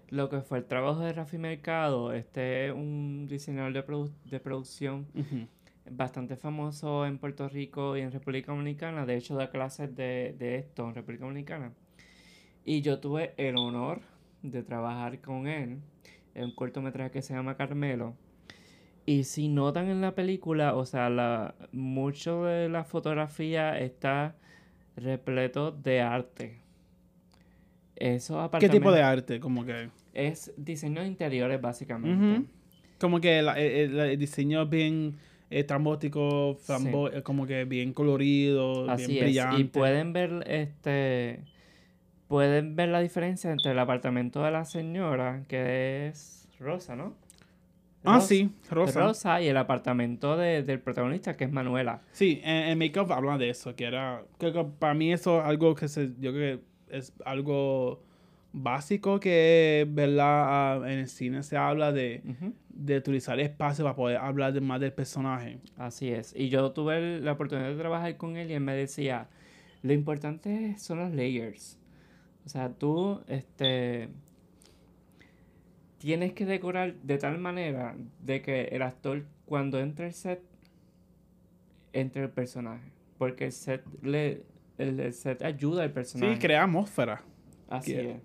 lo que fue el trabajo de Rafi Mercado. Este es un diseñador de, produ- de producción Ujú. bastante famoso en Puerto Rico y en República Dominicana. De hecho, da clases de, de esto en República Dominicana. Y yo tuve el honor de trabajar con él en un cortometraje que se llama Carmelo. Y si notan en la película, o sea, la, mucho de la fotografía está repleto de arte. Eso ¿Qué tipo de arte? Como que... Es diseño de interiores, básicamente. Como que el, diseño bien eh, trambótico, eh, como que bien colorido, bien brillante. Y pueden ver este pueden ver la diferencia entre el apartamento de la señora, que es rosa, ¿no? ah, sí, rosa. Rosa y el apartamento del protagonista, que es Manuela. Sí, en, Makeup habla de eso, que era, creo que para mí eso es algo que se, yo creo que es algo básico que, ¿verdad? Ah, en el cine se habla de, de utilizar espacio para poder hablar más del personaje. Así es. Y yo tuve la oportunidad de trabajar con él y él me decía, lo importante son los layers. O sea, tú, este, tienes que decorar de tal manera de que el actor cuando entra el set, entre el personaje. Porque el set, le, el, set ayuda al personaje. Sí, crea atmósfera. Así es.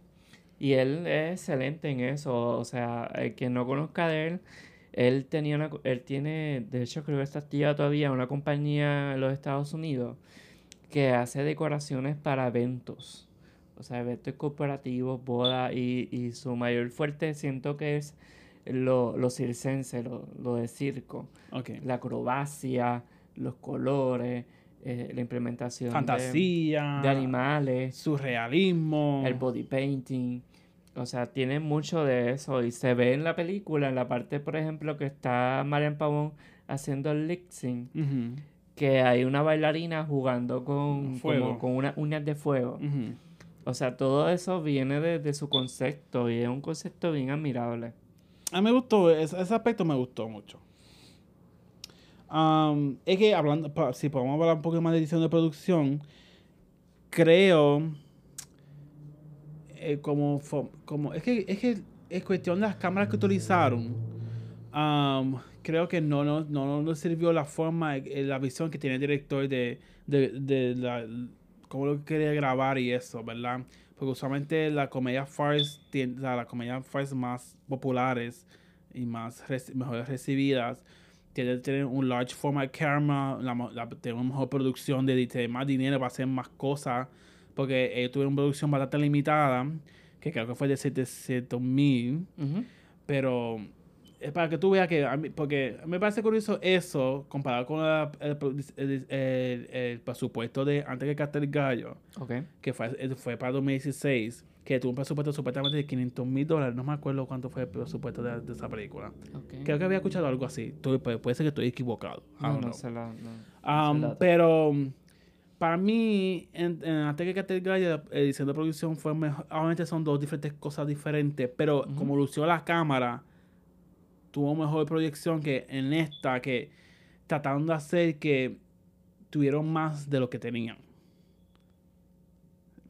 Y él es excelente en eso. O sea, el quien no conozca de él, él tenía una, él tiene, de hecho creo que está activa todavía una compañía en los Estados Unidos que hace decoraciones para eventos. O sea, eventos corporativos, bodas y, y su mayor fuerte siento que es lo, lo circense, lo, lo de circo. La acrobacia, los colores, eh, la implementación fantasía de, animales, surrealismo, el body painting. O sea, tiene mucho de eso y se ve en la película, en la parte, por ejemplo, que está Marian Pavón haciendo el lip sync, que hay una bailarina jugando con, fuego. con unas uñas de fuego. O sea, todo eso viene de, su concepto y es un concepto bien admirable. A mí me gustó, ese aspecto me gustó mucho es que hablando, si podemos hablar un poco más de edición de producción, creo eh, como, como es que es que es cuestión de las cámaras que utilizaron. creo que no nos no, no, sirvió la forma, eh, la visión que tiene el director de, de, de la, cómo lo quería grabar y eso, ¿verdad? Porque usualmente la comedia farce, la, la comedia farce más populares y más mejor recibidas tiene tener un large format camera, la, tener una mejor producción, de, más dinero para hacer más cosas, porque ellos tuvieron una producción bastante limitada, que creo que fue de 700 mil, pero es para que tú veas que, porque me parece curioso eso, comparado con el, presupuesto de antes que Castel Gallo, que fue, fue para 2016 que tuvo un presupuesto supuestamente de 500 mil dólares. No me acuerdo cuánto fue el presupuesto de, esa película. Creo que había escuchado algo así. puede ser que estoy equivocado. No, no, se la, um, pero para mí, en, en antes que la edición de producción fue mejor. Obviamente son dos diferentes cosas diferentes, pero como lució la cámara, tuvo mejor proyección que en esta, que trataron de hacer que tuvieron más de lo que tenían.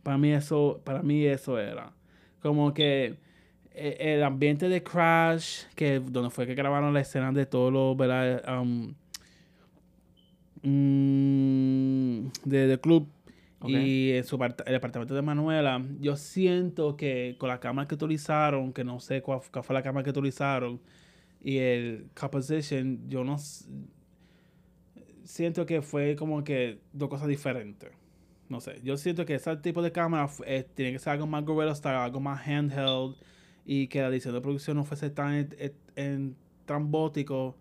Para mí eso, para mí eso era. Como que eh, el ambiente de Crash, que donde fue que grabaron la escena de todo lo, ¿verdad? Um, mm, de, club y en su el apartamento de Manuela, yo siento que con la cámara que utilizaron, que no sé cuál, cuál fue la cámara que utilizaron, y el composition, yo no siento que fue como que dos cosas diferentes no sé, yo siento que ese tipo de cámara eh, tiene que ser algo más gorilla style, algo más handheld y que la edición de producción no fuese tan en, trambótico,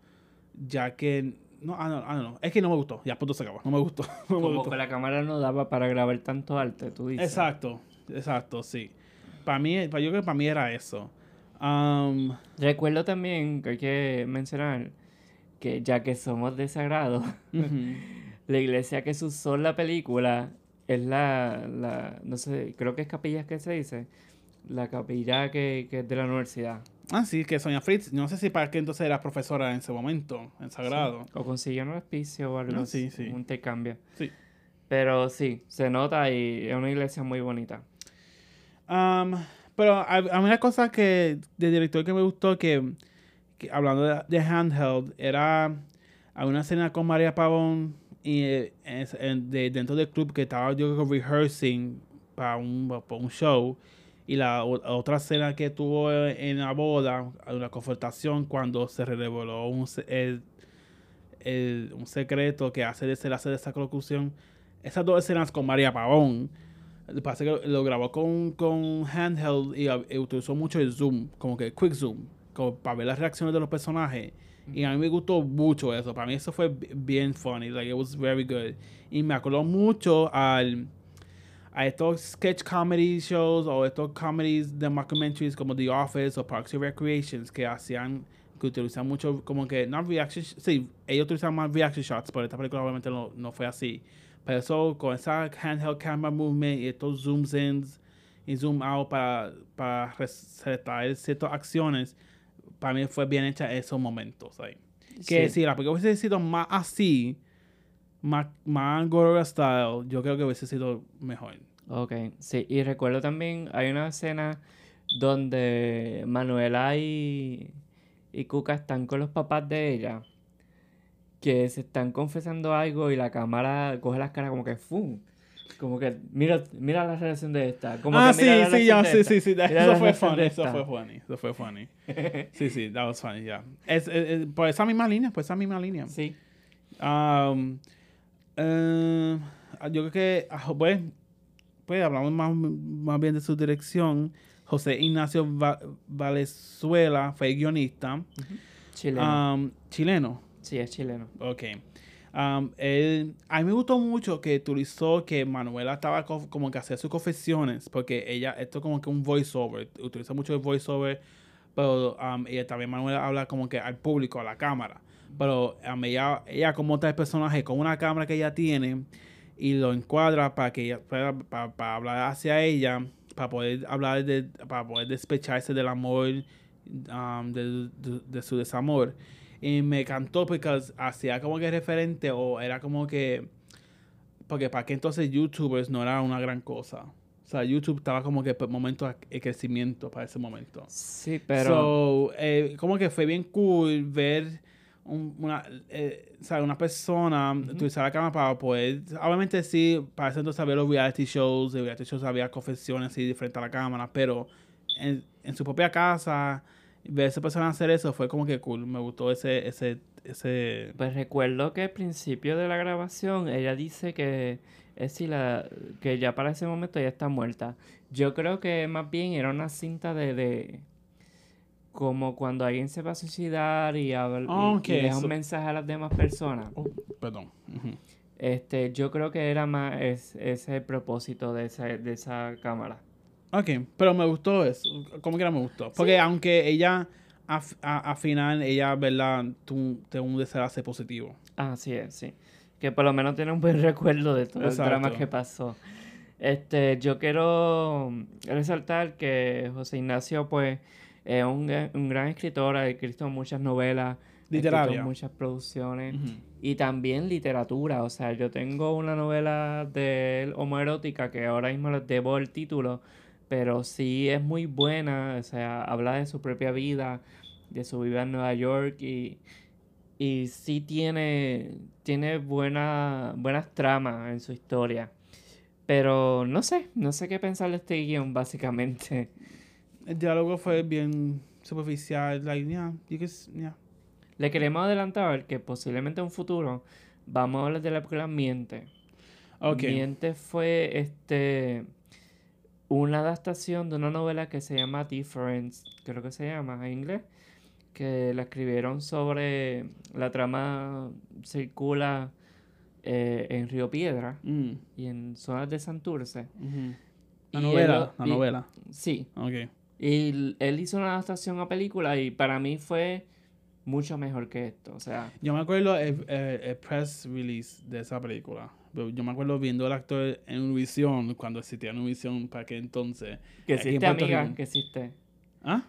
ya que no, ah, no, ah, no, es que no me gustó, ya punto se acabó, no me gustó. Como que la cámara no daba para grabar tanto arte, tú dices. Exacto, exacto, sí. Para mí, yo creo que para mí era eso. Um, Recuerdo también que hay que mencionar que ya que somos de sagrado, la iglesia que usó la película es la, la, no sé, creo que es capilla que se dice, la capilla que, que es de la universidad. Ah, sí, que Sonia Fritz, no sé si para qué entonces era profesora en ese momento, en Sagrado. O consiguió un auspicio o algo ah, sí, sí. un intercambio. Sí. Pero sí, se nota y es una iglesia muy bonita. Pero a, mí una cosa que de director que me gustó que, hablando de, handheld era una escena con María Pavón y de, dentro del club que estaba yo rehearsing para un, para un show. Y la otra escena que tuvo en la boda, una confrontación cuando se reveló un, el, un secreto que hace de hace de esa conclusión esas dos escenas con María Pavón, lo que pasa es que lo grabó con, con handheld y, utilizó mucho el zoom, como que quick zoom, como para ver las reacciones de los personajes. Y a mí me gustó mucho eso. Para mí eso fue bi- bien funny. Like, it was very good. Y me acordó mucho al, a estos sketch comedy shows o estos comedies de mockumentaries como The Office o Parks and Recreations que hacían, que utilizan mucho como que, no reaction, sí, ellos utilizan más reaction shots, pero esta película obviamente no, no fue así. Pero eso, con esa handheld camera movement y estos zooms ins y zoom out para, para resaltar ciertas acciones, para mí fue bien hecha esos momentos ahí. Que Sí. si la película hubiese sido más así, más, más Gorilla style, yo creo que hubiese sido mejor. Ok, sí, y recuerdo también, hay una escena donde Manuela y, y Cuca están con los papás de ella, que se están confesando algo y la cámara coge las caras como que ¡fum! Como que, mira, mira la reacción de esta. Como ah, que mira sí, sí, ya, sí, sí, sí, eso fue funny, eso fue funny, eso fue funny. Sí, sí, that was funny, yeah. Es, es- es por esa misma línea, por esa misma línea. Sí. Um, eh, yo creo que, ah, pues, pues hablamos más, más bien de su dirección. José Ignacio Va- Valenzuela fue guionista, Chileno. um, chileno. Sí, es chileno. Ok. Um, a mí me gustó mucho que utilizó que Manuela estaba co- como que hacía sus confesiones, porque ella, esto como que un voiceover, utiliza mucho el voiceover, pero um, ella también Manuela habla como que al público, a la cámara. Pero um, ella, ella como tal personaje, con una cámara que ella tiene, y lo encuadra para que ella, para, para- hablar hacia ella, para poder hablar de, para poder despecharse del amor, um, de su desamor. Y me encantó porque hacía como que referente o era como que... Porque para que entonces YouTubers no era una gran cosa. O sea, YouTube estaba como que por momento de crecimiento para ese momento. Sí, pero... So, eh, como que fue bien cool ver un- una, eh, o sea, una persona utilizar la cámara para poder, obviamente sí, para ese entonces había los reality shows, de reality shows había confesiones así diferentes a la cámara, pero en, en su propia casa, ver a esa persona hacer eso fue como que cool, me gustó ese, ese, ese, Pues recuerdo que al principio de la grabación ella dice que es si la que ya para ese momento ya está muerta. Yo creo que más bien era una cinta de, de como cuando alguien se va a suicidar y, habla, y- y deja eso- un mensaje a las demás personas. oh, perdón. Este, yo creo que era más es- ese el propósito de esa, de esa cámara. Ok, pero me gustó eso. Como que era me gustó. Porque aunque ella, a, a, a final, ella, ¿verdad? Te un desenlace positivo. Así es, sí. Que por lo menos tiene un buen recuerdo de todo el drama Exacto. que pasó. Este, yo quiero resaltar que José Ignacio, pues, es un, gran- un gran escritor, ha escrito muchas novelas, Literaria. muchas producciones y también literatura. O sea, yo tengo una novela de él, homoerótica, que ahora mismo les debo el título, pero sí es muy buena. O sea, habla de su propia vida, de su vida en Nueva York y, y sí tiene, tiene buena, buenas tramas en su historia. Pero no sé, no sé qué pensar de este guion, básicamente. El diálogo fue bien superficial. Like, yeah, you can yeah. Le queremos adelantar que posiblemente en un futuro vamos a hablar de la película Miente. Ok. Miente fue este una adaptación de una novela que se llama Difference, creo que se llama en inglés, que la escribieron sobre la trama circula eh, en Río Piedra Mm, y en zonas de Santurce. La Y novela, él la y- novela. Sí, Ok. y él hizo una adaptación a película y para mí fue mucho mejor que esto, o sea, Yo me acuerdo el, el- el press release de esa película. Yo me acuerdo viendo al actor en Univision, cuando existía Univision para aquel entonces. que existe amiga, Rico. que existe. ¿Ah?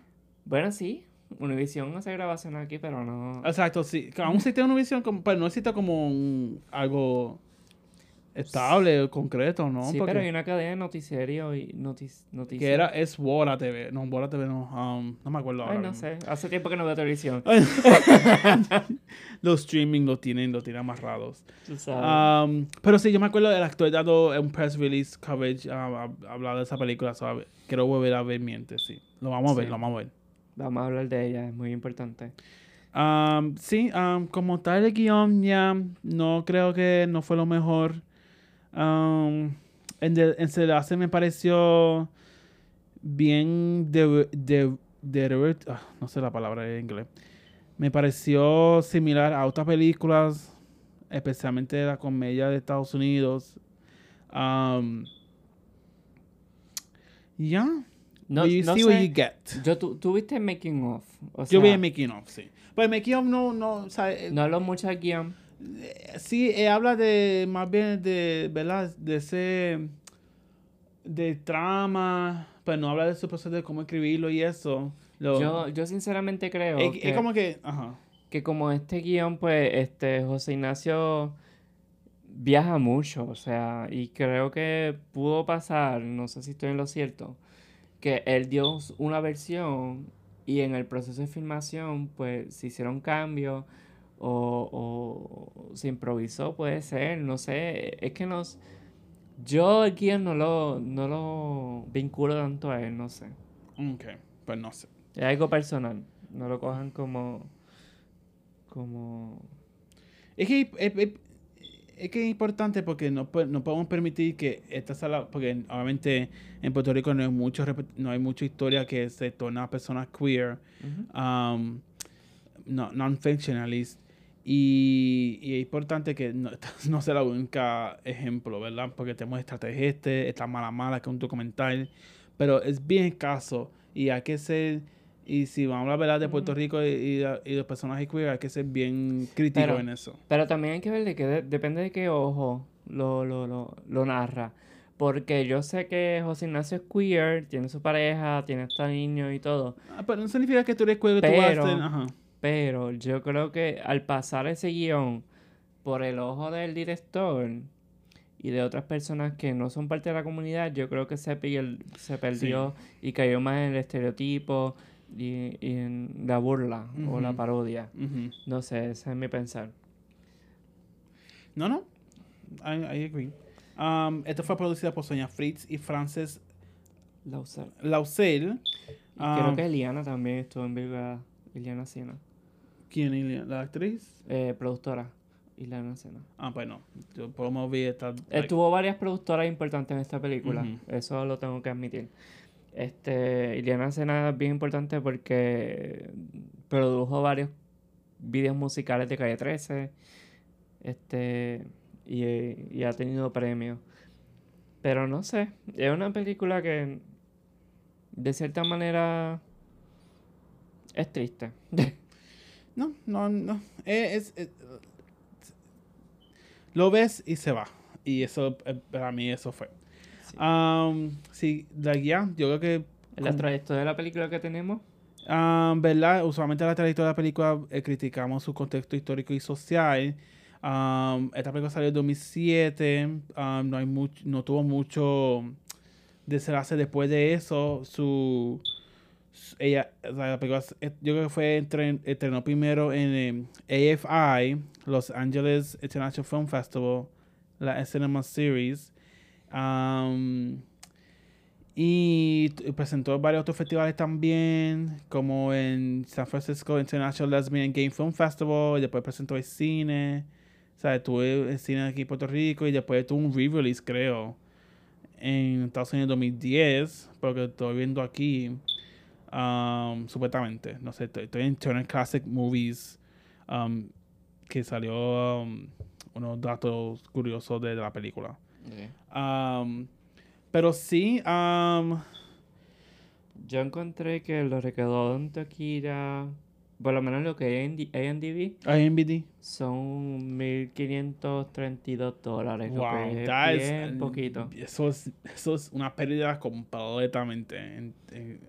Bueno, sí, Univision hace grabaciones aquí, pero no... Exacto, sí. Aún existe Univision, pero no existe como un- algo estable concreto, ¿no? sí, Porque- pero hay una cadena de noticiero y notic Que era, es Bora TV. No, Bora TV no. um, no me acuerdo ahora. Ay, no mismo. sé, hace tiempo que no veo televisión. Los streaming lo tienen, lo tienen amarrados. Tú sabes. Um, pero sí, yo me acuerdo del actor dando un press release coverage a hablar de esa película. ¿sabes? Quiero volver a ver Mientes, sí. Lo vamos a ver, Sí. lo vamos a ver. Vamos a hablar de ella, es muy importante. Um, sí, um, como tal el guion ya no creo que no fue lo mejor. Um, en, de, en Desenlace me pareció bien de, de, de- ah, no sé la palabra en inglés. Me pareció similar a otras películas, especialmente la comedia de Estados Unidos. Um, yeah, No, you no see what sé, you get. Yo, tu, tú viste Making of. O Yo vi el making of, sí. Pues making of no, no, o sea, eh, No hablo mucho guion. Sí, eh, habla de, más bien de, ¿verdad? De ese, de trama, pero no habla de su proceso de cómo escribirlo y eso. Lo- Yo, yo sinceramente creo es, que, es como que, ajá. que como este guion, pues, este, José Ignacio viaja mucho, o sea, y creo que pudo pasar, no sé si estoy en lo cierto, que él dio una versión y en el proceso de filmación, pues, se hicieron cambios o, o se improvisó, puede ser, no sé, es que nos... Yo el guion no lo, no lo vinculo tanto a él, no sé. Ok, pues no sé. Es algo personal. No lo cojan como. como. Es que es, es- es que es importante porque no, no podemos permitir que esta sala, porque obviamente en Puerto Rico no hay mucho, no hay mucha historia que se torna a personas queer. Ujú. um, no, non-fictionalist. Y, y es importante que no, no sea la única ejemplo, ¿verdad? Porque tenemos estrategia este, esta mala mala, que es un documental, pero es bien escaso y hay que ser, y si vamos a hablar ¿verdad? de Puerto. Rico y, los personajes queer, hay que ser bien crítico Pero- en eso. Pero también hay que ver de que de- depende de qué ojo lo, lo, lo, lo narra. Porque yo sé que José Ignacio es queer, tiene su pareja, tiene hasta niños y todo. Ah, pero no significa que tú eres queer, que tú vas a Pero- ser, ajá. Pero yo creo que al pasar ese guion por el ojo del director y de otras personas que no son parte de la comunidad, yo creo que se, se perdió y cayó más en el estereotipo y, y en la burla o la parodia. No sé, ese es mi pensar. No, no. I, I agree. Um, esto fue producido por Sonia Fritz y Frances. Lausel. Y creo Ah. que Eliana también estuvo en Virga. Eliana Sena. ¿Quién es la actriz? Eh, productora. Eliana Sena. Ah, bueno, yo podemos ver esta. Estuvo varias productoras importantes en esta película. Eso lo tengo que admitir. Este, Iliana Sena es bien importante porque produjo varios videos musicales de Calle 13. Este, y, y ha tenido premios. Pero no sé, es una película que de cierta manera es triste. No, no, no. Eh, Es, es- lo ves y se va. Y eso, eh, para mí, eso fue. Sí. Um, sí, la guía, yo creo que. La trayectoria de la película que tenemos, Um, ¿Verdad? Usualmente en la trayectoria de la película eh, criticamos su contexto histórico y social. Um, esta película salió en 2007. um, no, hay much- no tuvo mucho desenlace después de eso. Su- ella, o sea, eh, yo creo que fue entren- estrenó primero en eh, AFI, Los Angeles International Film Festival, la Cinema Series. Um, y presentó varios otros festivales también, como en San Francisco International Lesbian Gay Film Festival, y después presentó el cine, o sea, tuve el cine aquí en Puerto Rico, y después tuvo un re-release, creo, en Estados Unidos en 2010, porque estoy viendo aquí, um, supuestamente, no sé, estoy, estoy en Turner Classic Movies, um, que salió um, unos datos curiosos de la película. Um, pero sí, yo encontré que lo recaudó en Tequila, por lo menos lo que hay en IMBD. son 1.532 dólares, lo Wow, que es that is- bien poquito. Eso es, eso es una pérdida completamente en- en-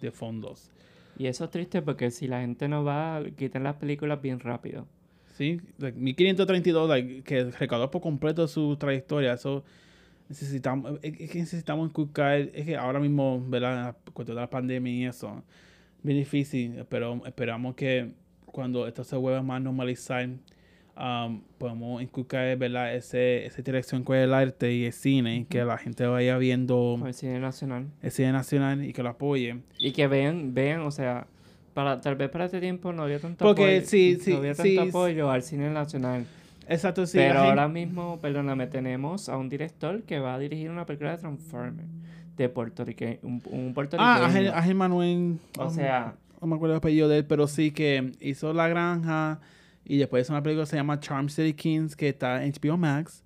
de fondos. Y eso es triste porque si la gente no va, quitan las películas bien rápido. Sí, like, 1532, like, que recaudó por completo su trayectoria. Eso necesitamos, es que necesitamos inculcar, es que ahora mismo, ¿verdad? Con toda la pandemia y eso, bien difícil, pero esperamos que cuando esto se vuelva más normalizar, um, podemos inculcar, ¿verdad? Ese, esa dirección con el arte y el cine, que la gente vaya viendo el cine nacional. el cine nacional y que lo apoye. Y que vean, vean, o sea, para tal vez para este tiempo no había tanto Porque apoyo, sí, sí, no había sí, tanto apoyo al cine nacional. Exacto, sí. Pero ahora mismo, perdóname, tenemos a un director que va a dirigir una película de Transformers de puertorriqueño, un, un puertorriqueño. Ah, Ángel, Ángel Manuel. o um, sea, no me acuerdo el apellido de él, pero sí que hizo La Granja y después hizo una película que se llama Charm City Kings que está en HBO Max.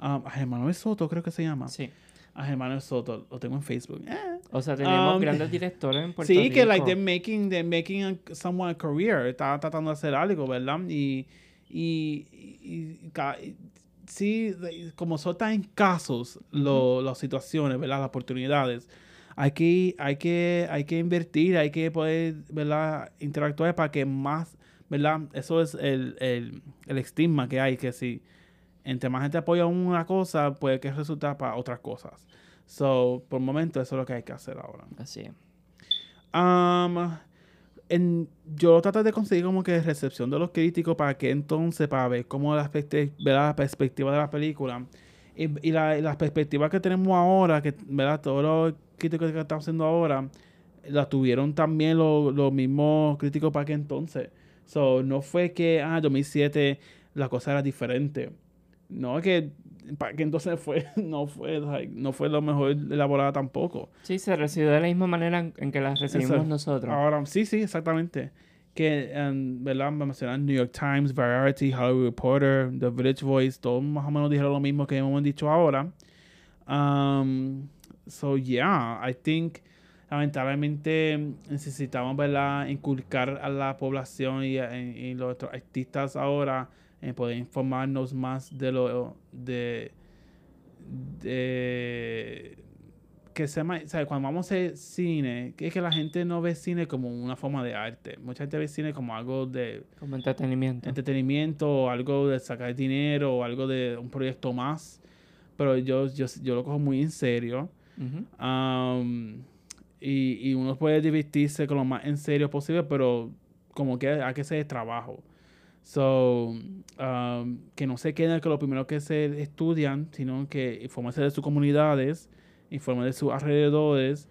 Um, Ángel Manuel Soto creo que se llama. sí. Ángel Manuel Soto, lo tengo en Facebook. Eh. O sea, tenemos Um, grandes directores en Puerto Sí, Rico. que like they're making, they're making a, somewhat a career. Está tratando de hacer algo, ¿verdad? Y, y, y- y ca- y- sí, como son tan escasos lo- las situaciones, ¿verdad? Las oportunidades. Hay que, hay que, hay que invertir, hay que poder, ¿verdad? Interactuar para que más, ¿verdad? Eso es el, el, el estigma que hay, que si entre más gente apoya una cosa, puede que resulte para otras cosas. So, por el momento, eso es lo que hay que hacer ahora. Así es. Um, en, yo traté de conseguir como que recepción de los críticos para que entonces, para ver cómo la, la perspectiva de la película y, y la, y las perspectivas que tenemos ahora, que ¿verdad? todos los críticos que estamos haciendo ahora, la tuvieron también los, los mismos críticos para que entonces. So, no fue que, ah, 2007 la cosa era diferente. No, que para que entonces fue, no fue, like, no fue lo mejor elaborada tampoco. Sí, se recibió de la misma manera en, que las recibimos Exacto. nosotros. Ahora, sí, sí, exactamente. Que, em, ¿verdad? Me mencionan New York Times, Variety, Hollywood Reporter, The Village Voice, todos más o menos dijeron lo mismo que hemos dicho ahora. Um, so, yeah, I think, lamentablemente, necesitamos, ¿verdad? Inculcar a la población y, a- y los artistas ahora en poder informarnos más de lo, de, de que se llama, o sea, cuando vamos a hacer cine, que es que la gente no ve cine como una forma de arte. Mucha gente ve cine como algo de Como entretenimiento. entretenimiento, o algo de sacar dinero, o algo de un proyecto más. Pero yo, yo, yo lo cojo muy en serio. Y, y uno puede divertirse con lo más en serio posible, pero como que hay que hacer trabajo. So, um, que no se queden con lo primero que se estudian, sino que informarse de sus comunidades, informarse de sus alrededores,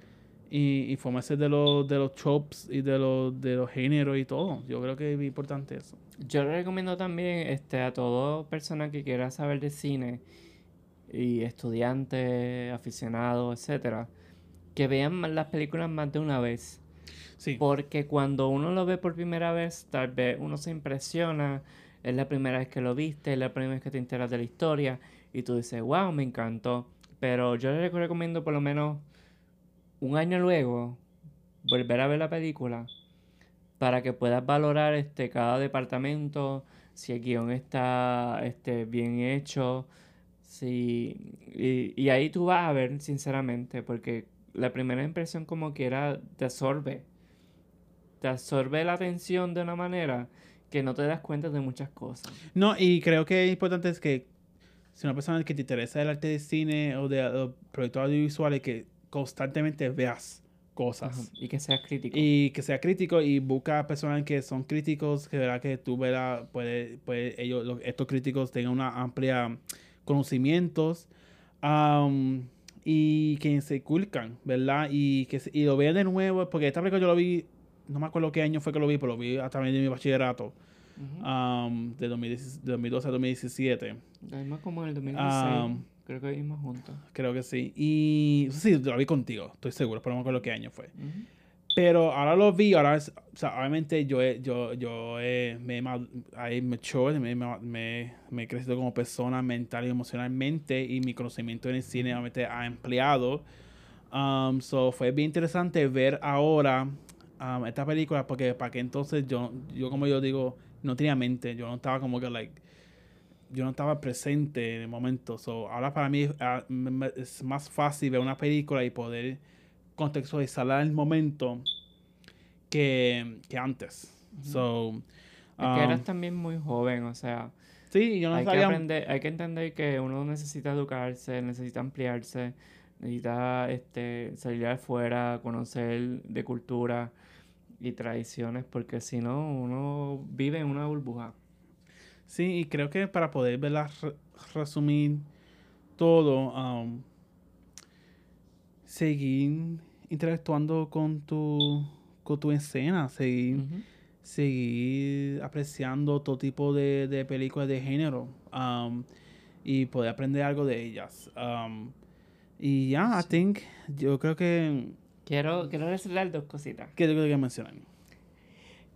y informarse de los, de los tropes y de los, de los géneros y todo. Yo creo que es importante eso. Yo le recomiendo también este, a toda persona que quiera saber de cine y estudiante, aficionado, etcétera, que vean las películas más de una vez. Sí. Porque cuando uno lo ve por primera vez, tal vez uno se impresiona, es la primera vez que lo viste, es la primera vez que te enteras de la historia y tú dices, wow, me encantó. Pero yo le recomiendo por lo menos un año luego volver a ver la película para que puedas valorar este cada departamento, si el guion está este, bien hecho, si y, y ahí tú vas a ver sinceramente, porque la primera impresión como quiera te absorbe, te absorbe la atención de una manera que no te das cuenta de muchas cosas. No, y creo que es importante es que si una persona que te interesa el arte de cine o de proyectos audiovisuales, que constantemente veas cosas. Ajá, Y que seas crítico. Y que sea crítico y busca personas que son críticos, que verá que tú verás, puede, puede ellos, los- estos críticos tengan una amplia conocimientos y que se inculcan, ¿verdad? Y que y lo vean de nuevo, porque esta película yo lo vi, no me acuerdo qué año fue que lo vi, pero lo vi a través de mi bachillerato, Ujú. am, de 2010 de 2012 a 2017. Lo vimos como en el 2016. Ah, Creo que vimos juntos. Creo que sí. Y sí, lo vi contigo, estoy seguro, pero no me acuerdo qué año fue. Pero ahora lo vi, ahora, o sea, obviamente yo, he, yo, yo he, me he ma- I matured, me, me, me, he crecido como persona mental y emocionalmente y mi conocimiento en el cine obviamente ha ampliado. Um, so fue bien interesante ver ahora um, esta película porque para que entonces yo, yo como yo digo, no tenía mente, yo no estaba como que like, yo no estaba presente en el momento. So ahora para mí ah, es más fácil ver una película y poder contextualizar el momento que, que antes. So, Es que eras um, también muy joven, o sea, sí, yo no hay que sabía. aprender, hay que entender que uno necesita educarse, necesita ampliarse, necesita este, salir afuera, conocer de cultura y tradiciones, porque si no, uno vive en una burbuja. Sí, y creo que para poder resumir todo, um, seguir interactuando con tu, con tu escena, seguir seguir apreciando todo tipo de, de películas de género um, y poder aprender algo de ellas. Um, y ya, I think, yo creo que... Quiero, quiero resaltar dos cositas. ¿Qué es lo que mencionan?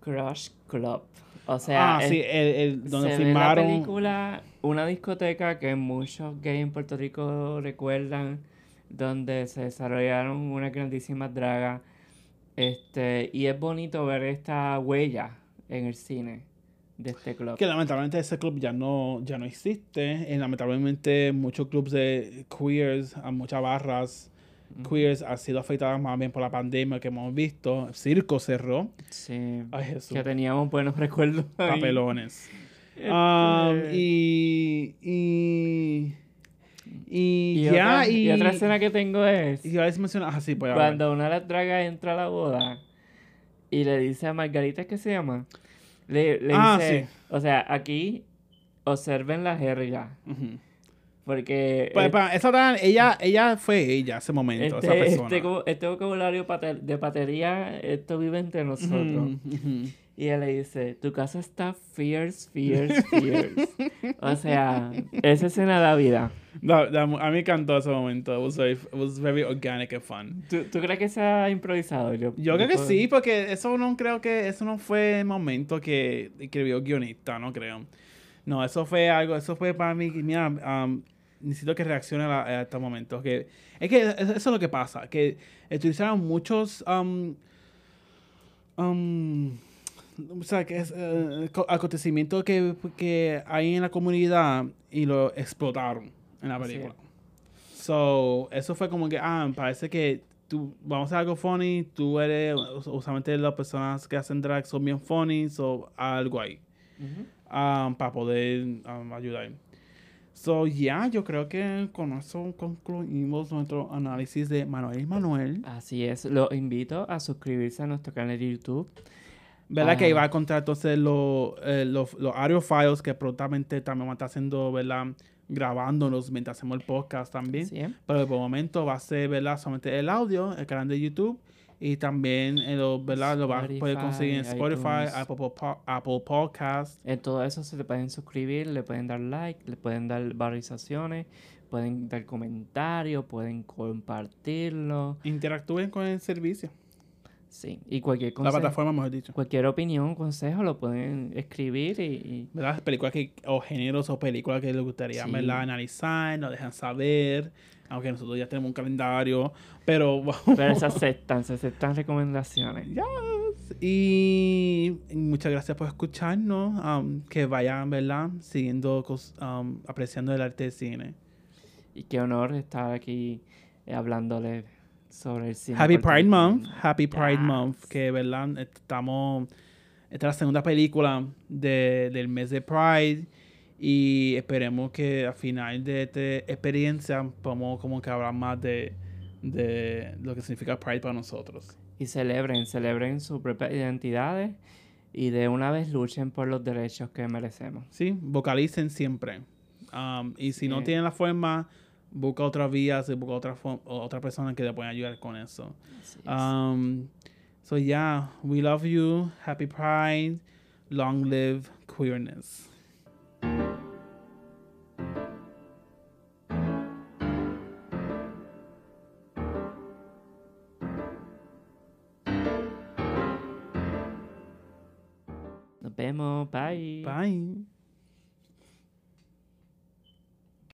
Crush Club. O sea, ah, es- sí, el, el- donde se ve en la filmaron... película una discoteca que muchos gays en Puerto Rico recuerdan, donde se desarrollaron unas grandísimas dragas. Este, y es bonito ver esta huella en el cine de este club. Que lamentablemente ese club ya no, ya no existe. Y lamentablemente muchos clubs de queers, a muchas barras Ujú. queers han sido afectadas más bien por la pandemia que hemos visto. El circo cerró. Sí. Ay, Jesús. Que teníamos buenos recuerdos. ahí. Papelones. Um, y, y, y, y ya, otra, y, y otra escena que tengo es y a veces menciona, ah, sí, pues cuando una de las dragas entra a la boda y le dice a Margarita, ¿es que se llama? Le, le Ah, dice, sí. o sea, aquí observen la jerga. Ujú. Porque Pues, esa ella, ella fue ella ese momento, esa este, persona. este, co- este vocabulario de patería, esto vive entre nosotros. Y él le dice, tu casa está fierce, fierce, fierce. o sea, esa escena da vida. Da- da- a mí me encantó ese momento. It was very, it was very organic and fun. ¿Tú, tú crees que se ha improvisado? Yo, Yo creo que sí, porque eso no creo que eso no fue el momento que escribió guionista, no creo. No, eso fue algo, eso fue para mí, mira, um, necesito que reaccione a, a este momento. Que, es que eso es lo que pasa, que utilizaron muchos um, um, o sea, que es eh, co- acontecimientos que, que hay en la comunidad y lo explotaron en la película. So, eso fue como que, ah, parece que tú, vamos a hacer algo funny, tú eres, us- usualmente las personas que hacen drag son bien funny, so, algo ahí, Ujú. um, para poder um, ayudar. So, ya, yo creo que con eso concluimos nuestro análisis de Manuel y Manuel. Así es, los invito a suscribirse a nuestro canal de YouTube. ¿Verdad? Que Ah. iba a encontrar entonces los, eh, los, los audio files que prontamente también vamos a estar haciendo, ¿verdad? Grabándolos mientras hacemos el podcast también. ¿sí? Pero por el momento va a ser, ¿verdad? Solamente el audio, el canal de YouTube. Y también, eh, lo, ¿verdad? Lo vas a poder conseguir en Spotify. Apple, Po- Apple Podcast. En todo eso se le pueden suscribir, le pueden dar like, le pueden dar valorizaciones, pueden dar comentarios, pueden compartirlo. Interactúen con el servicio. Sí, y cualquier La consejo, plataforma, mejor dicho. cualquier opinión, consejo lo pueden escribir y, y- ¿Verdad? Películas que, o géneros o películas que les gustaría, Sí. ¿verdad? Analizar, nos dejan saber. Aunque nosotros ya tenemos un calendario. Pero pero se aceptan, se aceptan recomendaciones. Yes. Y muchas gracias por escucharnos. um, que vayan, ¿verdad? Siguiendo, um, apreciando el arte del cine. Y qué honor estar aquí eh, hablándole sobre el cine. Happy Pride Month. Happy Pride Yes. Month. Que, ¿verdad? Estamos. Esta es la segunda película de- del mes de Pride. Y esperemos que al final de esta experiencia podamos como que hablar más de, de lo que significa Pride para nosotros. Y celebren, celebren sus propias identidades y de una vez luchen por los derechos que merecemos. Sí, vocalicen siempre. Um, y si no tienen la forma, busca otras vías, busca otra, otra persona que te pueda ayudar con eso. Así es. Um, so yeah, we love you. Happy Pride. Long live queerness. Nos vemos, bye. Bye.